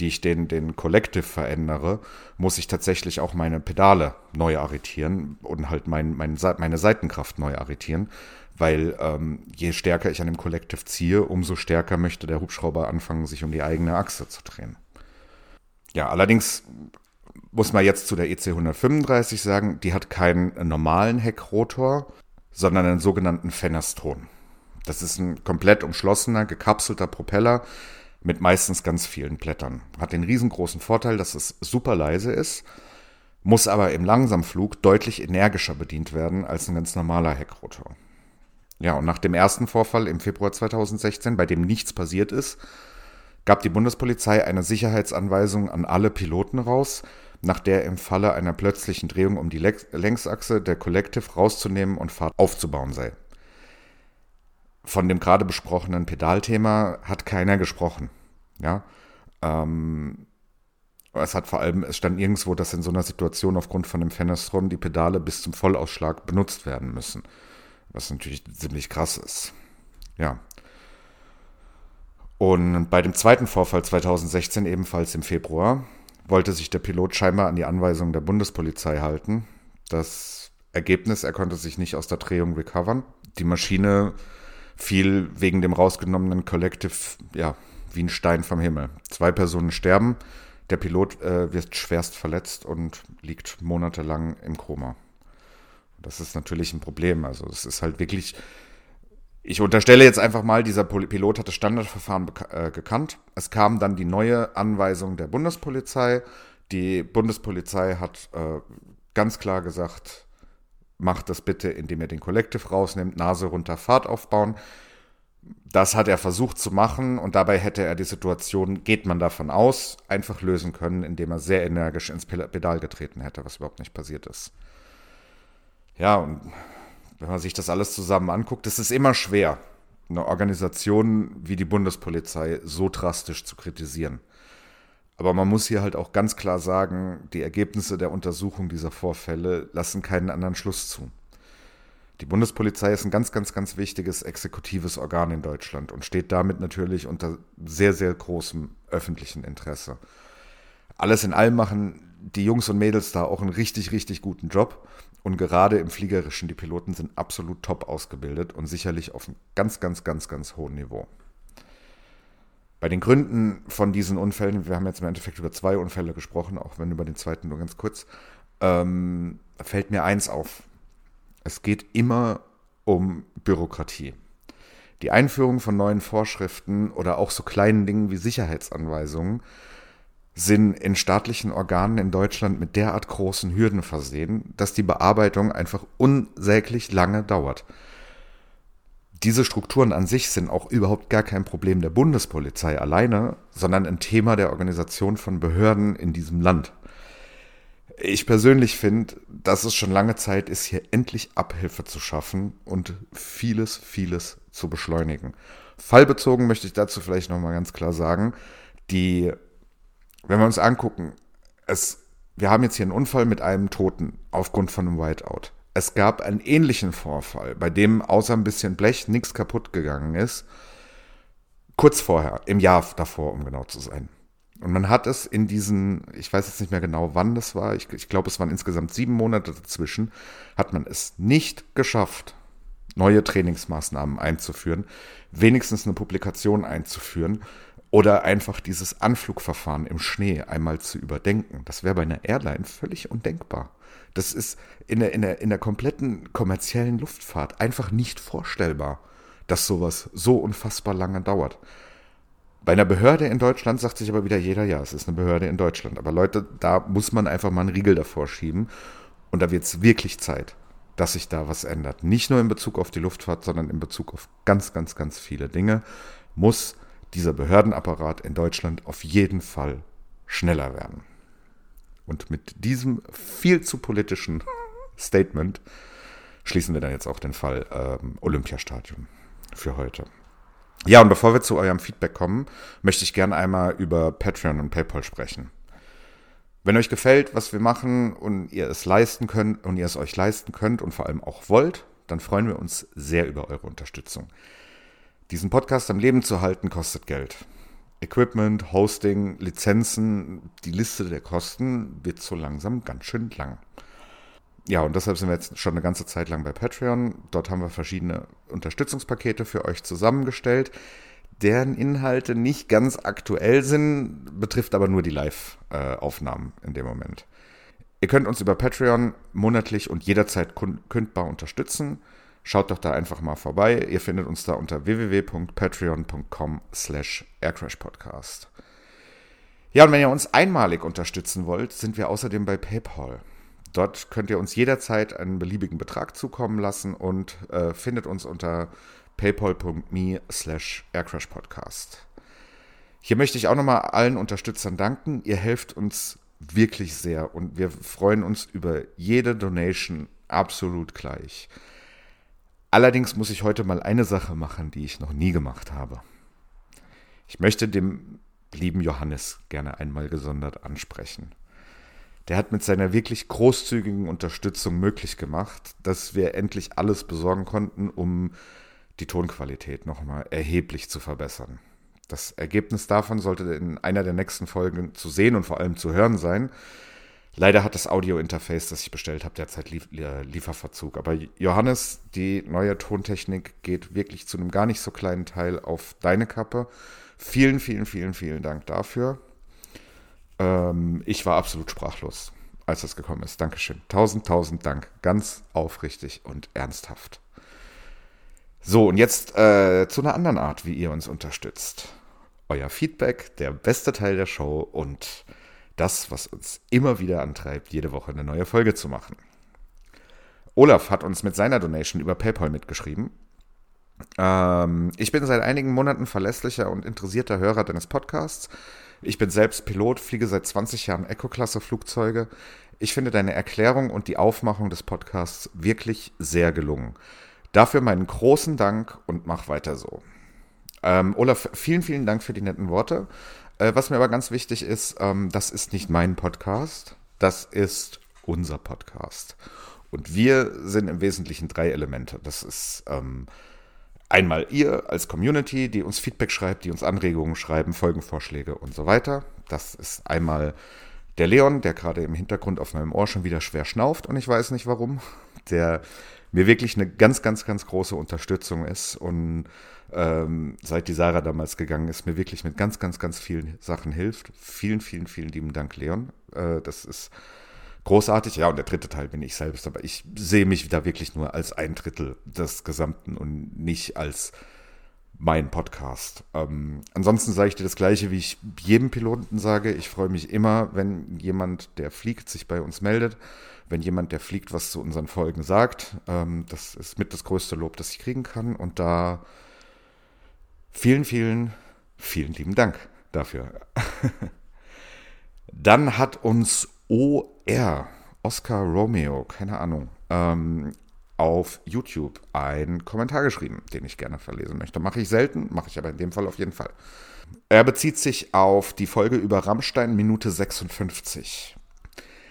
die ich den, den Collective verändere, muss ich tatsächlich auch meine Pedale neu arretieren und halt mein, mein, meine Seitenkraft neu arretieren, weil ähm, je stärker ich an dem Collective ziehe, umso stärker möchte der Hubschrauber anfangen, sich um die eigene Achse zu drehen. Ja, allerdings muss man jetzt zu der EC 135 sagen, die hat keinen normalen Heckrotor, sondern einen sogenannten Fenestron. Das ist ein komplett umschlossener, gekapselter Propeller, mit meistens ganz vielen Blättern. Hat den riesengroßen Vorteil, dass es super leise ist, muss aber im Langsamflug deutlich energischer bedient werden als ein ganz normaler Heckrotor. Ja, und nach dem ersten Vorfall im Februar 2016, bei dem nichts passiert ist, gab die Bundespolizei eine Sicherheitsanweisung an alle Piloten raus, nach der im Falle einer plötzlichen Drehung um die Längsachse der Collective rauszunehmen und Fahrt aufzubauen sei von dem gerade besprochenen Pedalthema hat keiner gesprochen. Ja. Ähm, es hat vor allem, es stand irgendwo, dass in so einer Situation aufgrund von dem Fenestron die Pedale bis zum Vollausschlag benutzt werden müssen. Was natürlich ziemlich krass ist. Ja. Und bei dem zweiten Vorfall 2016, ebenfalls im Februar, wollte sich der Pilot scheinbar an die Anweisungen der Bundespolizei halten. Das Ergebnis, er konnte sich nicht aus der Drehung recovern. Die Maschine fiel wegen dem rausgenommenen Collective, ja, wie ein Stein vom Himmel. Zwei Personen sterben, der Pilot äh, wird schwerst verletzt und liegt monatelang im Koma. Das ist natürlich ein Problem. Also es ist halt wirklich, ich unterstelle jetzt einfach mal, dieser Pilot hat das Standardverfahren äh, gekannt. Es kam dann die neue Anweisung der Bundespolizei. Die Bundespolizei hat äh, ganz klar gesagt, macht das bitte, indem er den Collective rausnimmt, Nase runter, Fahrt aufbauen. Das hat er versucht zu machen und dabei hätte er die Situation, geht man davon aus, einfach lösen können, indem er sehr energisch ins Pedal getreten hätte, was überhaupt nicht passiert ist. Ja, und wenn man sich das alles zusammen anguckt, es ist immer schwer, eine Organisation wie die Bundespolizei so drastisch zu kritisieren. Aber man muss hier halt auch ganz klar sagen, die Ergebnisse der Untersuchung dieser Vorfälle lassen keinen anderen Schluss zu. Die Bundespolizei ist ein ganz, ganz, ganz wichtiges exekutives Organ in Deutschland und steht damit natürlich unter sehr, sehr großem öffentlichen Interesse. Alles in allem machen die Jungs und Mädels da auch einen richtig, richtig guten Job. Und gerade im Fliegerischen, die Piloten sind absolut top ausgebildet und sicherlich auf einem ganz, ganz, ganz, ganz hohen Niveau. Bei den Gründen von diesen Unfällen, wir haben jetzt im Endeffekt über zwei Unfälle gesprochen, auch wenn über den zweiten nur ganz kurz, ähm, fällt mir eins auf. Es geht immer um Bürokratie. Die Einführung von neuen Vorschriften oder auch so kleinen Dingen wie Sicherheitsanweisungen sind in staatlichen Organen in Deutschland mit derart großen Hürden versehen, dass die Bearbeitung einfach unsäglich lange dauert diese Strukturen an sich sind auch überhaupt gar kein Problem der Bundespolizei alleine, sondern ein Thema der Organisation von Behörden in diesem Land. Ich persönlich finde, dass es schon lange Zeit ist, hier endlich Abhilfe zu schaffen und vieles, vieles zu beschleunigen. Fallbezogen möchte ich dazu vielleicht nochmal ganz klar sagen, die, wenn wir uns angucken, es, wir haben jetzt hier einen Unfall mit einem Toten aufgrund von einem Whiteout. Es gab einen ähnlichen Vorfall, bei dem außer ein bisschen Blech nichts kaputt gegangen ist. Kurz vorher, im Jahr davor, um genau zu sein. Und man hat es in diesen, ich weiß jetzt nicht mehr genau, wann das war, ich, ich glaube, es waren insgesamt sieben Monate dazwischen, hat man es nicht geschafft, neue Trainingsmaßnahmen einzuführen, wenigstens eine Publikation einzuführen oder einfach dieses Anflugverfahren im Schnee einmal zu überdenken. Das wäre bei einer Airline völlig undenkbar. Das ist in der, in, der, in der kompletten kommerziellen Luftfahrt einfach nicht vorstellbar, dass sowas so unfassbar lange dauert. Bei einer Behörde in Deutschland sagt sich aber wieder jeder, ja, es ist eine Behörde in Deutschland. Aber Leute, da muss man einfach mal einen Riegel davor schieben. Und da wird es wirklich Zeit, dass sich da was ändert. Nicht nur in Bezug auf die Luftfahrt, sondern in Bezug auf ganz, ganz, ganz viele Dinge muss dieser Behördenapparat in Deutschland auf jeden Fall schneller werden. Und mit diesem viel zu politischen Statement schließen wir dann jetzt auch den Fall ähm, Olympiastadion für heute. Ja, und bevor wir zu eurem Feedback kommen, möchte ich gerne einmal über Patreon und PayPal sprechen. Wenn euch gefällt, was wir machen und ihr es leisten könnt und ihr es euch leisten könnt und vor allem auch wollt, dann freuen wir uns sehr über eure Unterstützung. Diesen Podcast am Leben zu halten kostet Geld. Equipment, Hosting, Lizenzen, die Liste der Kosten wird so langsam ganz schön lang. Ja, und deshalb sind wir jetzt schon eine ganze Zeit lang bei Patreon. Dort haben wir verschiedene Unterstützungspakete für euch zusammengestellt, deren Inhalte nicht ganz aktuell sind, betrifft aber nur die Live-Aufnahmen in dem Moment. Ihr könnt uns über Patreon monatlich und jederzeit kündbar unterstützen. Schaut doch da einfach mal vorbei. Ihr findet uns da unter www.patreon.com slash aircrashpodcast. Ja, und wenn ihr uns einmalig unterstützen wollt, sind wir außerdem bei PayPal. Dort könnt ihr uns jederzeit einen beliebigen Betrag zukommen lassen und äh, findet uns unter paypal.me slash aircrashpodcast. Hier möchte ich auch nochmal allen Unterstützern danken. Ihr helft uns wirklich sehr und wir freuen uns über jede Donation absolut gleich. Allerdings muss ich heute mal eine Sache machen, die ich noch nie gemacht habe. Ich möchte dem lieben Johannes gerne einmal gesondert ansprechen der hat mit seiner wirklich großzügigen Unterstützung möglich gemacht, dass wir endlich alles besorgen konnten, um die Tonqualität nochmal erheblich zu verbessern. Das Ergebnis davon sollte in einer der nächsten Folgen zu sehen und vor allem zu hören sein. Leider hat das Audio-Interface, das ich bestellt habe, derzeit Lieferverzug. Aber Johannes, die neue Tontechnik geht wirklich zu einem gar nicht so kleinen Teil auf deine Kappe. Vielen, vielen, vielen, vielen Dank dafür. Ähm, ich war absolut sprachlos, als das gekommen ist. Dankeschön. Tausend, tausend Dank. Ganz aufrichtig und ernsthaft. So, und jetzt äh, zu einer anderen Art, wie ihr uns unterstützt. Euer Feedback, der beste Teil der Show und das, was uns immer wieder antreibt, jede Woche eine neue Folge zu machen. Olaf hat uns mit seiner Donation über PayPal mitgeschrieben. Ähm, ich bin seit einigen Monaten verlässlicher und interessierter Hörer deines Podcasts ich bin selbst Pilot, fliege seit 20 Jahren Eco-Klasse-Flugzeuge. Ich finde deine Erklärung und die Aufmachung des Podcasts wirklich sehr gelungen. Dafür meinen großen Dank und mach weiter so. Ähm, Olaf, vielen, vielen Dank für die netten Worte. Äh, was mir aber ganz wichtig ist, ähm, das ist nicht mein Podcast, das ist unser Podcast. Und wir sind im Wesentlichen drei Elemente. Das ist ähm, Einmal ihr als Community, die uns Feedback schreibt, die uns Anregungen schreiben, Folgenvorschläge und so weiter. Das ist einmal der Leon, der gerade im Hintergrund auf meinem Ohr schon wieder schwer schnauft und ich weiß nicht warum. Der mir wirklich eine ganz, ganz, ganz große Unterstützung ist und ähm, seit die Sarah damals gegangen ist, mir wirklich mit ganz, ganz, ganz vielen Sachen hilft. Vielen, vielen, vielen lieben Dank, Leon. Äh, das ist großartig. Ja, und der dritte Teil bin ich selbst, aber ich sehe mich da wirklich nur als ein Drittel des Gesamten und nicht als mein Podcast. Ähm, ansonsten sage ich dir das Gleiche, wie ich jedem Piloten sage. Ich freue mich immer, wenn jemand, der fliegt, sich bei uns meldet. Wenn jemand, der fliegt, was zu unseren Folgen sagt. Ähm, das ist mit das größte Lob, das ich kriegen kann. Und da vielen, vielen, vielen lieben Dank dafür. Dann hat uns OR, Oscar Romeo, keine Ahnung, ähm, auf YouTube einen Kommentar geschrieben, den ich gerne verlesen möchte. Mache ich selten, mache ich aber in dem Fall auf jeden Fall. Er bezieht sich auf die Folge über Rammstein Minute 56.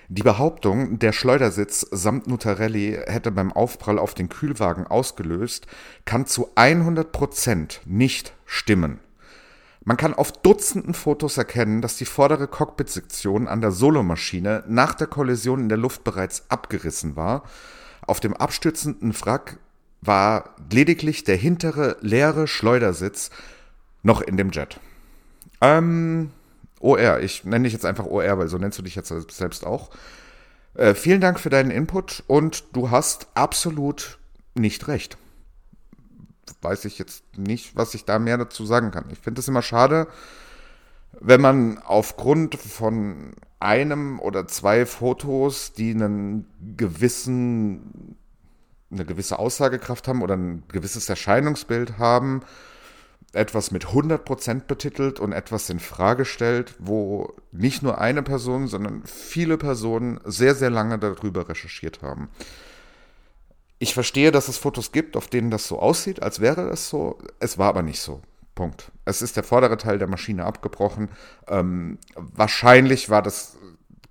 Die Behauptung, der Schleudersitz samt Nutarelli hätte beim Aufprall auf den Kühlwagen ausgelöst, kann zu 100% nicht stimmen. Man kann auf Dutzenden Fotos erkennen, dass die vordere Cockpit-Sektion an der Solomaschine nach der Kollision in der Luft bereits abgerissen war. Auf dem abstürzenden Wrack war lediglich der hintere leere Schleudersitz noch in dem Jet. Ähm, OR, ich nenne dich jetzt einfach OR, weil so nennst du dich jetzt selbst auch. Äh, vielen Dank für deinen Input und du hast absolut nicht recht weiß ich jetzt nicht, was ich da mehr dazu sagen kann. Ich finde es immer schade, wenn man aufgrund von einem oder zwei Fotos, die einen gewissen, eine gewisse Aussagekraft haben oder ein gewisses Erscheinungsbild haben, etwas mit 100% betitelt und etwas in Frage stellt, wo nicht nur eine Person, sondern viele Personen sehr, sehr lange darüber recherchiert haben. Ich verstehe, dass es Fotos gibt, auf denen das so aussieht, als wäre das so. Es war aber nicht so. Punkt. Es ist der vordere Teil der Maschine abgebrochen. Ähm, wahrscheinlich war das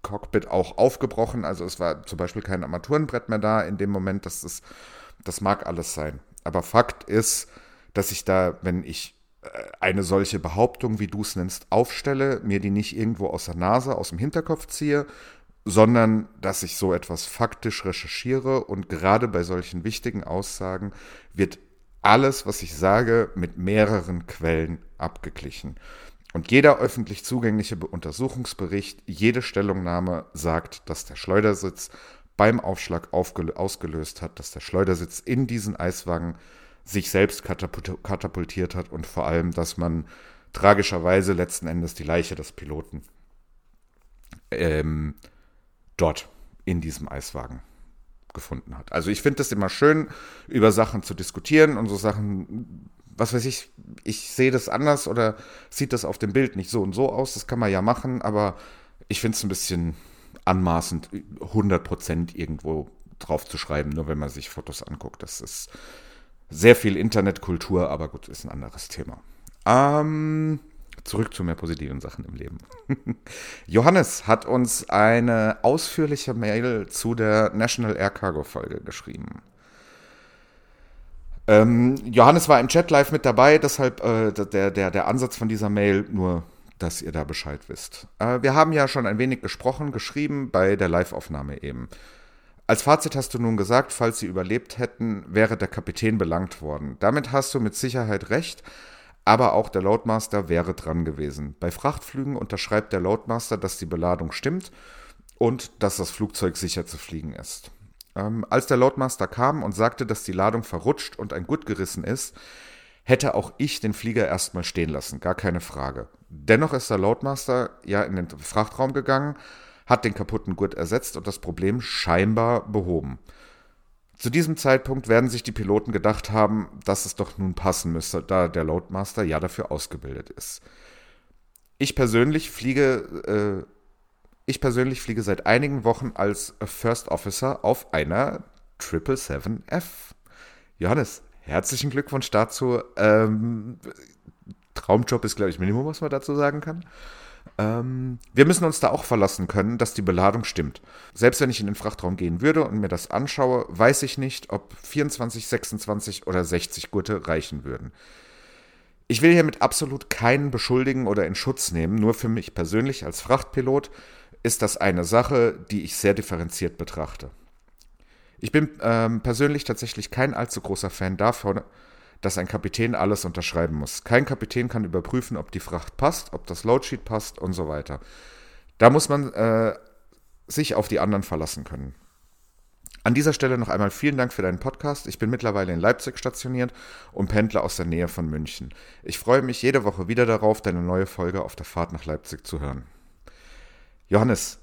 Cockpit auch aufgebrochen. Also es war zum Beispiel kein Armaturenbrett mehr da in dem Moment. Das, ist, das mag alles sein. Aber Fakt ist, dass ich da, wenn ich äh, eine solche Behauptung, wie du es nennst, aufstelle, mir die nicht irgendwo aus der Nase, aus dem Hinterkopf ziehe, sondern dass ich so etwas faktisch recherchiere und gerade bei solchen wichtigen Aussagen wird alles, was ich sage, mit mehreren Quellen abgeglichen. Und jeder öffentlich zugängliche Untersuchungsbericht, jede Stellungnahme sagt, dass der Schleudersitz beim Aufschlag ausgelöst hat, dass der Schleudersitz in diesen Eiswagen sich selbst katapultiert hat und vor allem, dass man tragischerweise letzten Endes die Leiche des Piloten ähm, dort in diesem Eiswagen gefunden hat. Also ich finde es immer schön, über Sachen zu diskutieren und so Sachen, was weiß ich, ich sehe das anders oder sieht das auf dem Bild nicht so und so aus, das kann man ja machen, aber ich finde es ein bisschen anmaßend, 100% irgendwo drauf zu schreiben, nur wenn man sich Fotos anguckt. Das ist sehr viel Internetkultur, aber gut, ist ein anderes Thema. Ähm, zurück zu mehr positiven Sachen im Leben. Johannes hat uns eine ausführliche Mail zu der National Air Cargo Folge geschrieben. Ähm, Johannes war im Chat live mit dabei, deshalb äh, der, der, der Ansatz von dieser Mail nur, dass ihr da Bescheid wisst. Äh, wir haben ja schon ein wenig gesprochen, geschrieben bei der Live-Aufnahme eben. Als Fazit hast du nun gesagt, falls sie überlebt hätten, wäre der Kapitän belangt worden. Damit hast du mit Sicherheit recht, aber auch der Loadmaster wäre dran gewesen. Bei Frachtflügen unterschreibt der Loadmaster, dass die Beladung stimmt und dass das Flugzeug sicher zu fliegen ist. Ähm, als der Loadmaster kam und sagte, dass die Ladung verrutscht und ein Gut gerissen ist, hätte auch ich den Flieger erstmal stehen lassen, gar keine Frage. Dennoch ist der Loadmaster ja in den Frachtraum gegangen, hat den kaputten Gurt ersetzt und das Problem scheinbar behoben. Zu diesem Zeitpunkt werden sich die Piloten gedacht haben, dass es doch nun passen müsste, da der Loadmaster ja dafür ausgebildet ist. Ich persönlich fliege, äh, ich persönlich fliege seit einigen Wochen als First Officer auf einer 777F. Johannes, herzlichen Glückwunsch dazu. Ähm, Traumjob ist, glaube ich, Minimum, was man dazu sagen kann. Ähm, wir müssen uns da auch verlassen können, dass die Beladung stimmt. Selbst wenn ich in den Frachtraum gehen würde und mir das anschaue, weiß ich nicht, ob 24, 26 oder 60 Gurte reichen würden. Ich will hiermit absolut keinen beschuldigen oder in Schutz nehmen, nur für mich persönlich als Frachtpilot ist das eine Sache, die ich sehr differenziert betrachte. Ich bin ähm, persönlich tatsächlich kein allzu großer Fan davon, dass ein Kapitän alles unterschreiben muss. Kein Kapitän kann überprüfen, ob die Fracht passt, ob das Loadsheet passt und so weiter. Da muss man äh, sich auf die anderen verlassen können. An dieser Stelle noch einmal vielen Dank für deinen Podcast. Ich bin mittlerweile in Leipzig stationiert und pendle aus der Nähe von München. Ich freue mich jede Woche wieder darauf, deine neue Folge auf der Fahrt nach Leipzig zu hören. Johannes,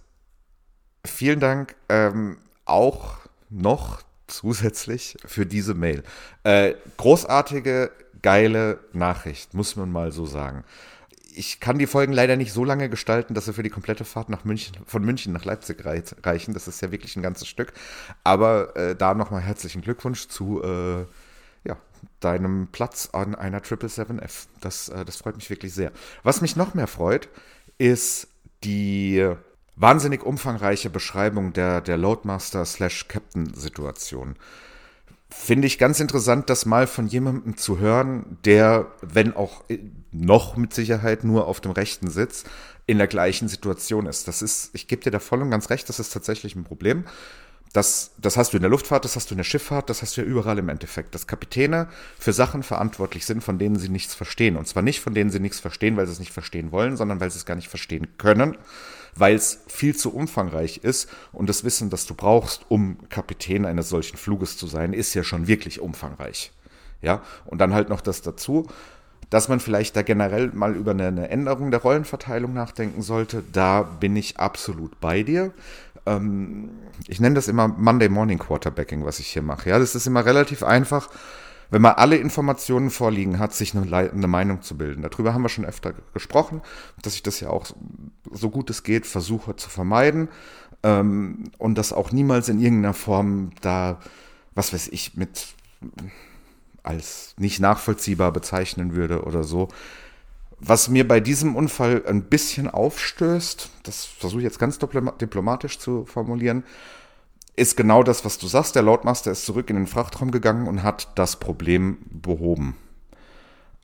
vielen Dank ähm, auch noch zusätzlich für diese Mail. Äh, großartige, geile Nachricht, muss man mal so sagen. Ich kann die Folgen leider nicht so lange gestalten, dass sie für die komplette Fahrt nach München, von München nach Leipzig reichen. Das ist ja wirklich ein ganzes Stück. Aber äh, da nochmal herzlichen Glückwunsch zu äh, ja, deinem Platz an einer 777F. Das, äh, das freut mich wirklich sehr. Was mich noch mehr freut, ist die wahnsinnig umfangreiche Beschreibung der, der Loadmaster-Captain-Situation. Finde ich ganz interessant, das mal von jemandem zu hören, der, wenn auch noch mit Sicherheit nur auf dem rechten Sitz, in der gleichen Situation ist. Das ist, ich gebe dir da voll und ganz recht, das ist tatsächlich ein Problem. Das, das hast du in der Luftfahrt, das hast du in der Schifffahrt, das hast du ja überall im Endeffekt, dass Kapitäne für Sachen verantwortlich sind, von denen sie nichts verstehen. Und zwar nicht, von denen sie nichts verstehen, weil sie es nicht verstehen wollen, sondern weil sie es gar nicht verstehen können weil es viel zu umfangreich ist und das Wissen, das du brauchst, um Kapitän eines solchen Fluges zu sein, ist ja schon wirklich umfangreich. Ja, und dann halt noch das dazu, dass man vielleicht da generell mal über eine, Änderung der Rollenverteilung nachdenken sollte. Da bin ich absolut bei dir. Ähm, ich nenne das immer Monday Morning Quarterbacking, was ich hier mache. Ja, das ist immer relativ einfach wenn man alle Informationen vorliegen hat, sich eine, eine, Meinung zu bilden. Darüber haben wir schon öfter gesprochen, dass ich das ja auch so gut es geht versuche zu vermeiden ähm, und das auch niemals in irgendeiner Form da, was weiß ich, mit als nicht nachvollziehbar bezeichnen würde oder so. Was mir bei diesem Unfall ein bisschen aufstößt, das versuche ich jetzt ganz diplomatisch zu formulieren, ist genau das, was du sagst. Der Loadmaster ist zurück in den Frachtraum gegangen und hat das Problem behoben.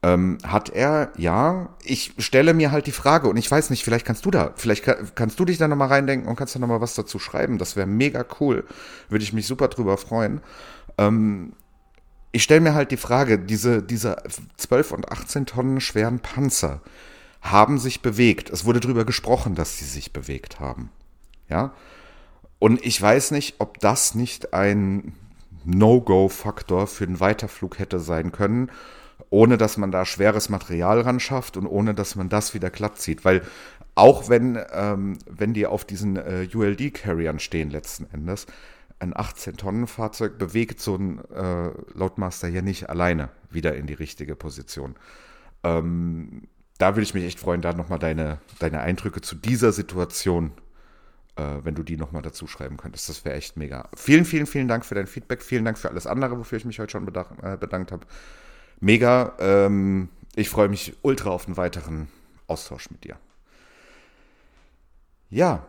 Ähm, hat er, ja. Ich stelle mir halt die Frage und ich weiß nicht, vielleicht kannst du da, vielleicht kannst du dich da nochmal reindenken und kannst da nochmal was dazu schreiben. Das wäre mega cool. Würde ich mich super drüber freuen. Ähm, ich stelle mir halt die Frage, diese, diese 12 und 18 Tonnen schweren Panzer haben sich bewegt. Es wurde darüber gesprochen, dass sie sich bewegt haben. Ja. Und ich weiß nicht, ob das nicht ein No-Go-Faktor für den Weiterflug hätte sein können, ohne dass man da schweres Material ran schafft und ohne dass man das wieder glatt zieht. Weil auch wenn, ähm, wenn die auf diesen äh, ULD-Carriern stehen letzten Endes, ein 18-Tonnen-Fahrzeug bewegt so ein äh, Loadmaster ja nicht alleine wieder in die richtige Position. Ähm, da würde ich mich echt freuen, da nochmal deine, deine Eindrücke zu dieser Situation, wenn du die nochmal dazu schreiben könntest. Das wäre echt mega. Vielen, vielen, vielen Dank für dein Feedback. Vielen Dank für alles andere, wofür ich mich heute schon bedank, äh, bedankt habe. Mega. Ähm, ich freue mich ultra auf einen weiteren Austausch mit dir. Ja,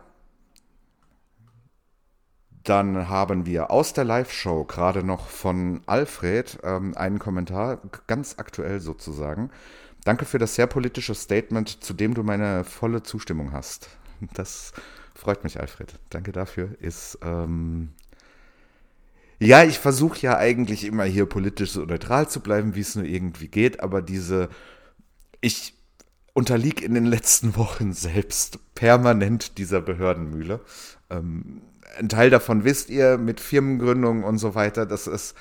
dann haben wir aus der Live-Show gerade noch von Alfred ähm, einen Kommentar, ganz aktuell sozusagen. Danke für das sehr politische Statement, zu dem du meine volle Zustimmung hast. Das freut mich, Alfred. Danke dafür. Ist ähm ja, ich versuche ja eigentlich immer hier politisch so neutral zu bleiben, wie es nur irgendwie geht, aber diese ich unterlieg in den letzten Wochen selbst permanent dieser Behördenmühle. Ähm, ein Teil davon wisst ihr mit Firmengründung und so weiter. Das ist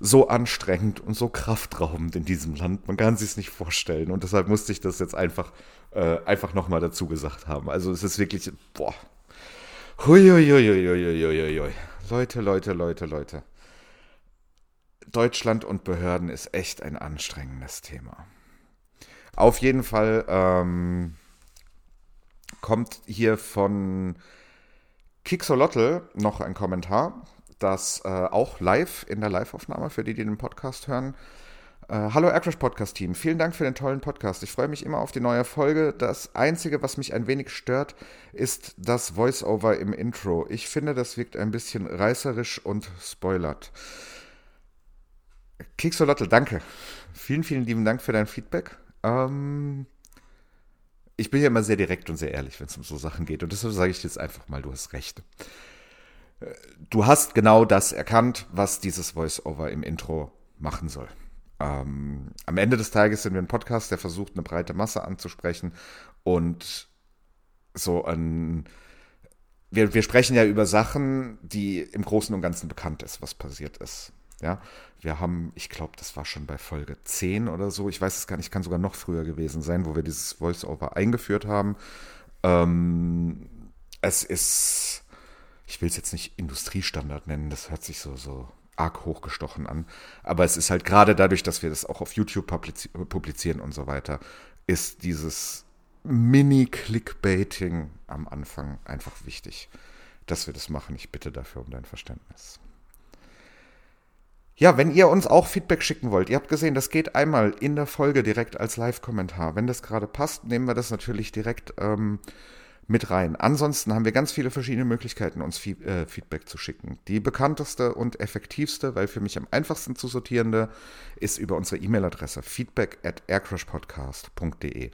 so anstrengend und so kraftraubend in diesem Land. Man kann sich nicht vorstellen. Und deshalb musste ich das jetzt einfach, äh, einfach nochmal dazu gesagt haben. Also es ist wirklich, boah. Huiuiuiuiuiuiui. Leute, Leute, Leute, Leute. Deutschland und Behörden ist echt ein anstrengendes Thema. Auf jeden Fall ähm, kommt hier von Kixolotl noch ein Kommentar, das äh, auch live in der Live-Aufnahme, für die, die den Podcast hören. Äh, Hallo Aircrash Podcast Team, vielen Dank für den tollen Podcast. Ich freue mich immer auf die neue Folge. Das Einzige, was mich ein wenig stört, ist das Voice-Over im Intro. Ich finde, das wirkt ein bisschen reißerisch und spoilert. Kixolotl, danke. Vielen, vielen lieben Dank für dein Feedback. Ähm, ich bin ja immer sehr direkt und sehr ehrlich, wenn es um so Sachen geht. Und deshalb sage ich jetzt einfach mal, du hast recht. Äh, du hast genau das erkannt, was dieses Voice-Over im Intro machen soll. Ähm, am Ende des Tages sind wir ein Podcast, der versucht, eine breite Masse anzusprechen und so ein. Wir, wir sprechen ja über Sachen, die im Großen und Ganzen bekannt ist, was passiert ist. Ja, wir haben, ich glaube, das war schon bei Folge 10 oder so, ich weiß es gar nicht, kann sogar noch früher gewesen sein, wo wir dieses Voice-Over eingeführt haben. Ähm, es ist, ich will es jetzt nicht Industriestandard nennen, das hört sich so, so arg hochgestochen an. Aber es ist halt gerade dadurch, dass wir das auch auf YouTube publizieren und so weiter, ist dieses Mini-Clickbaiting am Anfang einfach wichtig, dass wir das machen. Ich bitte dafür um dein Verständnis. Ja, wenn ihr uns auch Feedback schicken wollt, ihr habt gesehen, das geht einmal in der Folge direkt als Live-Kommentar. Wenn das gerade passt, nehmen wir das natürlich direkt ähm, mit rein. Ansonsten haben wir ganz viele verschiedene Möglichkeiten, uns äh, Feedback zu schicken. Die bekannteste und effektivste, weil für mich am einfachsten zu sortierende, ist über unsere E-Mail-Adresse feedback at aircrashpodcast.de.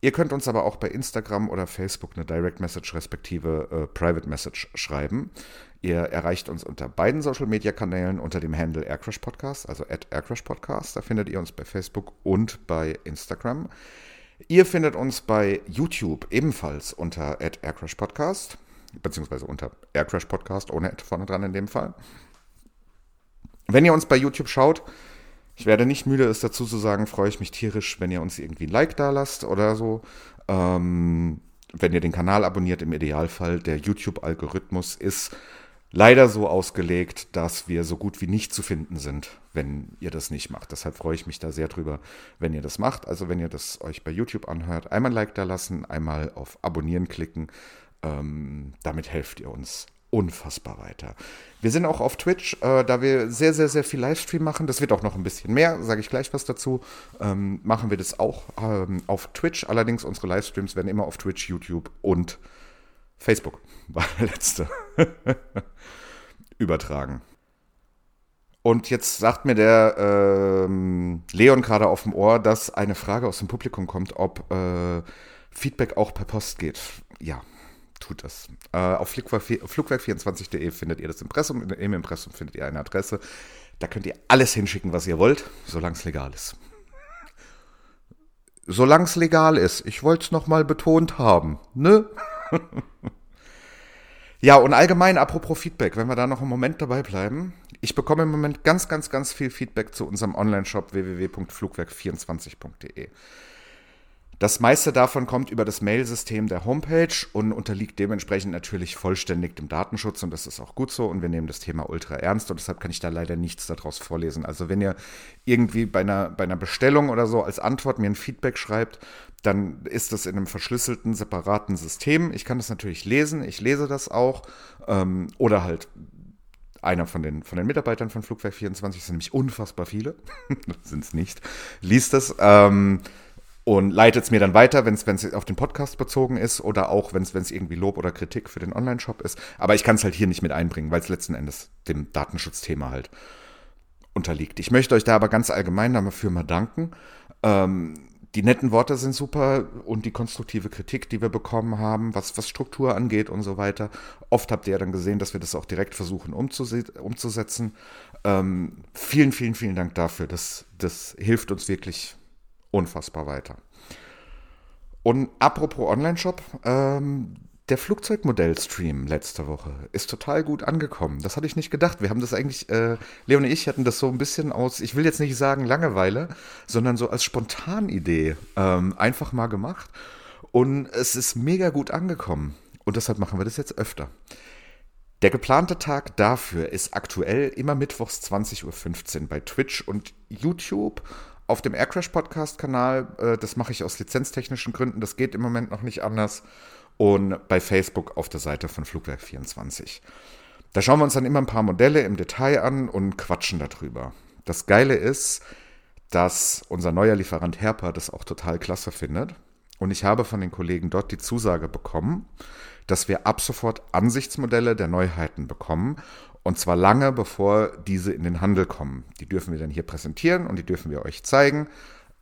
Ihr könnt uns aber auch bei Instagram oder Facebook eine Direct Message respektive äh, Private Message schreiben. Ihr erreicht uns unter beiden Social Media Kanälen unter dem Handle Aircrash Podcast, also at Aircrash Podcast. Da findet ihr uns bei Facebook und bei Instagram. Ihr findet uns bei YouTube ebenfalls unter at Aircrash Podcast, beziehungsweise unter Aircrash Podcast, ohne Ad vorne dran in dem Fall. Wenn ihr uns bei YouTube schaut, ich werde nicht müde, es dazu zu sagen, freue ich mich tierisch, wenn ihr uns irgendwie ein Like da lasst oder so. Ähm, wenn ihr den Kanal abonniert, im Idealfall. Der YouTube-Algorithmus ist leider so ausgelegt, dass wir so gut wie nicht zu finden sind, wenn ihr das nicht macht. Deshalb freue ich mich da sehr drüber, wenn ihr das macht. Also wenn ihr das euch bei YouTube anhört, einmal ein Like da lassen, einmal auf Abonnieren klicken. Ähm, damit helft ihr uns unfassbar weiter. Wir sind auch auf Twitch, äh, da wir sehr, sehr, sehr viel Livestream machen. Das wird auch noch ein bisschen mehr, sage ich gleich was dazu. Ähm, machen wir das auch ähm, auf Twitch. Allerdings unsere Livestreams werden immer auf Twitch, YouTube und Facebook, war der letzte, übertragen. Und jetzt sagt mir der ähm, Leon gerade auf dem Ohr, dass eine Frage aus dem Publikum kommt, ob äh, Feedback auch per Post geht. Ja, tut das. Äh, auf flugwerk24.de findet ihr das Impressum. Im Impressum findet ihr eine Adresse. Da könnt ihr alles hinschicken, was ihr wollt, solange es legal ist. Solange es legal ist. Ich wollte es nochmal betont haben. Ne? ja, und allgemein, apropos Feedback, wenn wir da noch einen Moment dabei bleiben. Ich bekomme im Moment ganz, ganz, ganz viel Feedback zu unserem Online-Shop www.flugwerk24.de. Das meiste davon kommt über das Mail-System der Homepage und unterliegt dementsprechend natürlich vollständig dem Datenschutz und das ist auch gut so und wir nehmen das Thema ultra ernst und deshalb kann ich da leider nichts daraus vorlesen. Also wenn ihr irgendwie bei einer, bei einer Bestellung oder so als Antwort mir ein Feedback schreibt, dann ist das in einem verschlüsselten, separaten System. Ich kann das natürlich lesen, ich lese das auch ähm, oder halt einer von den, von den Mitarbeitern von Flugwerk 24, sind nämlich unfassbar viele, sind es nicht, liest das. Ähm, und leitet es mir dann weiter, wenn es auf den Podcast bezogen ist oder auch wenn es irgendwie Lob oder Kritik für den Online-Shop ist. Aber ich kann es halt hier nicht mit einbringen, weil es letzten Endes dem Datenschutzthema halt unterliegt. Ich möchte euch da aber ganz allgemein dafür mal danken. Ähm, die netten Worte sind super und die konstruktive Kritik, die wir bekommen haben, was, was Struktur angeht und so weiter. Oft habt ihr ja dann gesehen, dass wir das auch direkt versuchen umzusetzen. Ähm, vielen, vielen, vielen Dank dafür. Das, das hilft uns wirklich unfassbar weiter. Und apropos Online-Shop, ähm, der Flugzeugmodell-Stream letzte Woche ist total gut angekommen. Das hatte ich nicht gedacht. Wir haben das eigentlich, äh, Leon und ich hatten das so ein bisschen aus, ich will jetzt nicht sagen Langeweile, sondern so als Spontanidee ähm, einfach mal gemacht. Und es ist mega gut angekommen. Und deshalb machen wir das jetzt öfter. Der geplante Tag dafür ist aktuell immer mittwochs 20.15 Uhr bei Twitch und YouTube auf dem Aircrash Podcast Kanal. Äh, das mache ich aus lizenztechnischen Gründen. Das geht im Moment noch nicht anders. Und bei Facebook auf der Seite von Flugwerk 24. Da schauen wir uns dann immer ein paar Modelle im Detail an und quatschen darüber. Das Geile ist, dass unser neuer Lieferant Herper das auch total klasse findet. Und ich habe von den Kollegen dort die Zusage bekommen, dass wir ab sofort Ansichtsmodelle der Neuheiten bekommen und zwar lange bevor diese in den Handel kommen. Die dürfen wir dann hier präsentieren und die dürfen wir euch zeigen.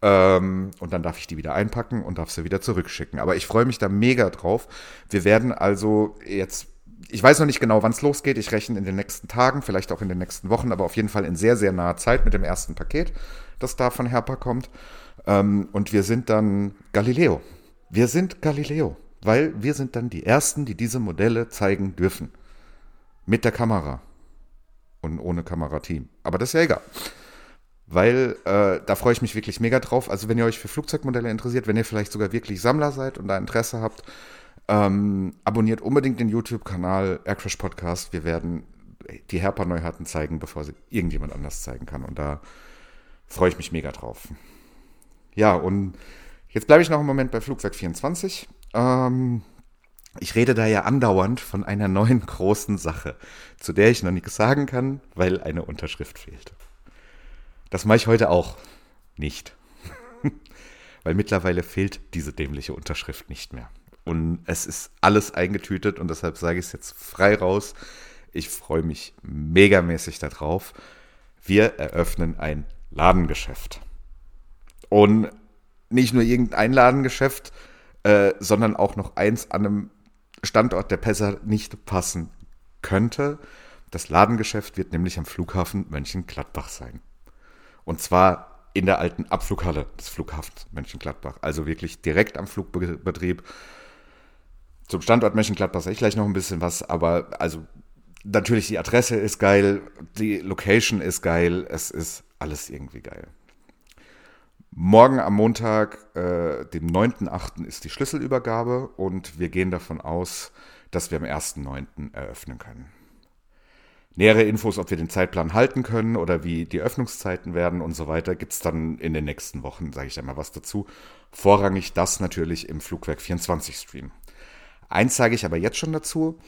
Ähm, und dann darf ich die wieder einpacken und darf sie wieder zurückschicken. Aber ich freue mich da mega drauf. Wir werden also jetzt, ich weiß noch nicht genau, wann es losgeht. Ich rechne in den nächsten Tagen, vielleicht auch in den nächsten Wochen, aber auf jeden Fall in sehr, sehr naher Zeit mit dem ersten Paket, das da von Herpa kommt. Ähm, und wir sind dann Galileo. Wir sind Galileo, weil wir sind dann die Ersten, die diese Modelle zeigen dürfen. Mit der Kamera und ohne Kamerateam. Aber das ist ja egal. Weil äh, da freue ich mich wirklich mega drauf. Also wenn ihr euch für Flugzeugmodelle interessiert, wenn ihr vielleicht sogar wirklich Sammler seid und da Interesse habt, ähm, abonniert unbedingt den YouTube-Kanal Aircrash Podcast. Wir werden die Herper-Neuheiten zeigen, bevor sie irgendjemand anders zeigen kann. Und da freue ich mich mega drauf. Ja, und jetzt bleibe ich noch einen Moment bei Flugwerk 24. Ähm, ich rede da ja andauernd von einer neuen großen Sache, zu der ich noch nichts sagen kann, weil eine Unterschrift fehlt. Das mache ich heute auch nicht. weil mittlerweile fehlt diese dämliche Unterschrift nicht mehr. Und es ist alles eingetütet und deshalb sage ich es jetzt frei raus. Ich freue mich megamäßig darauf. Wir eröffnen ein Ladengeschäft. Und nicht nur irgendein Ladengeschäft, äh, sondern auch noch eins an einem Standort der besser nicht passen könnte. Das Ladengeschäft wird nämlich am Flughafen Mönchengladbach sein. Und zwar in der alten Abflughalle des Flughafens Mönchengladbach. Also wirklich direkt am Flugbetrieb. Zum Standort Mönchengladbach sage ich gleich noch ein bisschen was, aber also natürlich die Adresse ist geil, die Location ist geil, es ist alles irgendwie geil. Morgen am Montag, äh, dem 9.8., ist die Schlüsselübergabe und wir gehen davon aus, dass wir am 1.9. eröffnen können. Nähere Infos, ob wir den Zeitplan halten können oder wie die Öffnungszeiten werden und so weiter, gibt es dann in den nächsten Wochen, sage ich dann mal was dazu. Vorrangig das natürlich im Flugwerk 24 Stream. Eins sage ich aber jetzt schon dazu.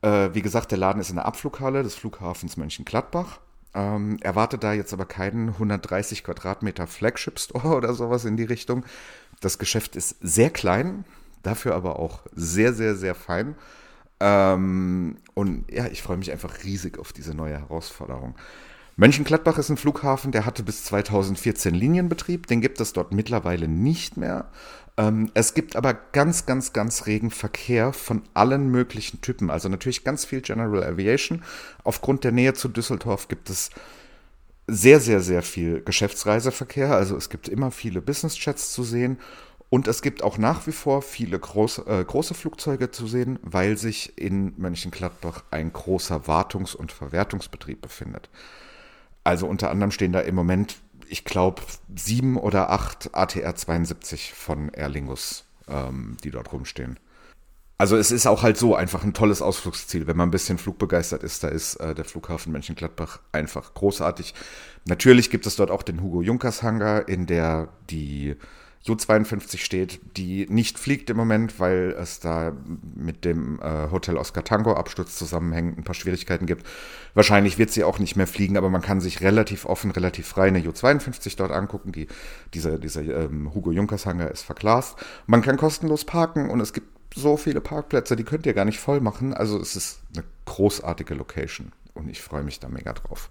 Äh, wie gesagt, der Laden ist in der Abflughalle des Flughafens Mönchengladbach. Ähm, erwartet da jetzt aber keinen 130 Quadratmeter Flagship Store oder sowas in die Richtung. Das Geschäft ist sehr klein, dafür aber auch sehr, sehr, sehr fein. Ähm, und ja, ich freue mich einfach riesig auf diese neue Herausforderung. Mönchengladbach ist ein Flughafen, der hatte bis 2014 Linienbetrieb. Den gibt es dort mittlerweile nicht mehr. Ähm, es gibt aber ganz, ganz, ganz regen Verkehr von allen möglichen Typen. Also natürlich ganz viel General Aviation. Aufgrund der Nähe zu Düsseldorf gibt es sehr, sehr, sehr viel Geschäftsreiseverkehr. Also es gibt immer viele Business Jets zu sehen. Und es gibt auch nach wie vor viele große, äh, große Flugzeuge zu sehen, weil sich in Mönchengladbach ein großer Wartungs- und Verwertungsbetrieb befindet. Also unter anderem stehen da im Moment ich glaube, sieben oder acht ATR 72 von Aer Lingus, ähm, die dort rumstehen. Also es ist auch halt so einfach ein tolles Ausflugsziel. Wenn man ein bisschen flugbegeistert ist, da ist äh, der Flughafen Mönchengladbach einfach großartig. Natürlich gibt es dort auch den Hugo Junkers Hangar, in der die Ju-52 steht, die nicht fliegt im Moment, weil es da mit dem äh, Hotel Oscar Tango Absturz zusammenhängt, ein paar Schwierigkeiten gibt. Wahrscheinlich wird sie auch nicht mehr fliegen, aber man kann sich relativ offen, relativ frei eine Ju-52 dort angucken. Die, dieser dieser ähm, Hugo Junkers Hangar ist verglast. Man kann kostenlos parken und es gibt so viele Parkplätze, die könnt ihr gar nicht voll machen. Also es ist eine großartige Location und ich freue mich da mega drauf.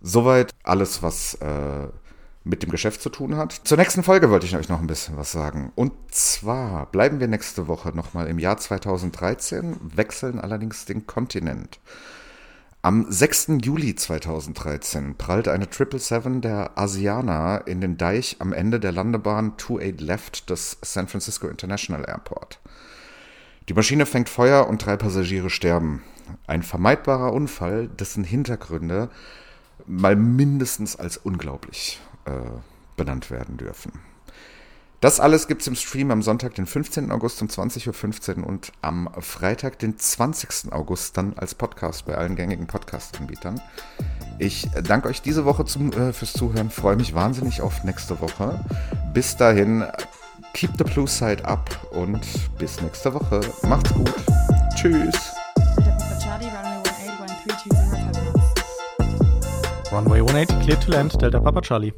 Soweit alles, was äh, mit dem Geschäft zu tun hat. Zur nächsten Folge wollte ich euch noch ein bisschen was sagen. Und zwar bleiben wir nächste Woche nochmal im Jahr 2013, wechseln allerdings den Kontinent. Am 6. Juli 2013 prallt eine 777 der Asiana in den Deich am Ende der Landebahn 28 Left des San Francisco International Airport. Die Maschine fängt Feuer und drei Passagiere sterben. Ein vermeidbarer Unfall, dessen Hintergründe mal mindestens als unglaublich äh, benannt werden dürfen. Das alles gibt es im Stream am Sonntag, den 15. August um 20.15 Uhr und am Freitag, den 20. August, dann als Podcast bei allen gängigen Podcast-Anbietern. Ich danke euch diese Woche zum, äh, fürs Zuhören, freue mich wahnsinnig auf nächste Woche. Bis dahin, keep the blue side up und bis nächste Woche. Macht's gut. Tschüss. Runway 180, clear to land, Delta Papa Charlie.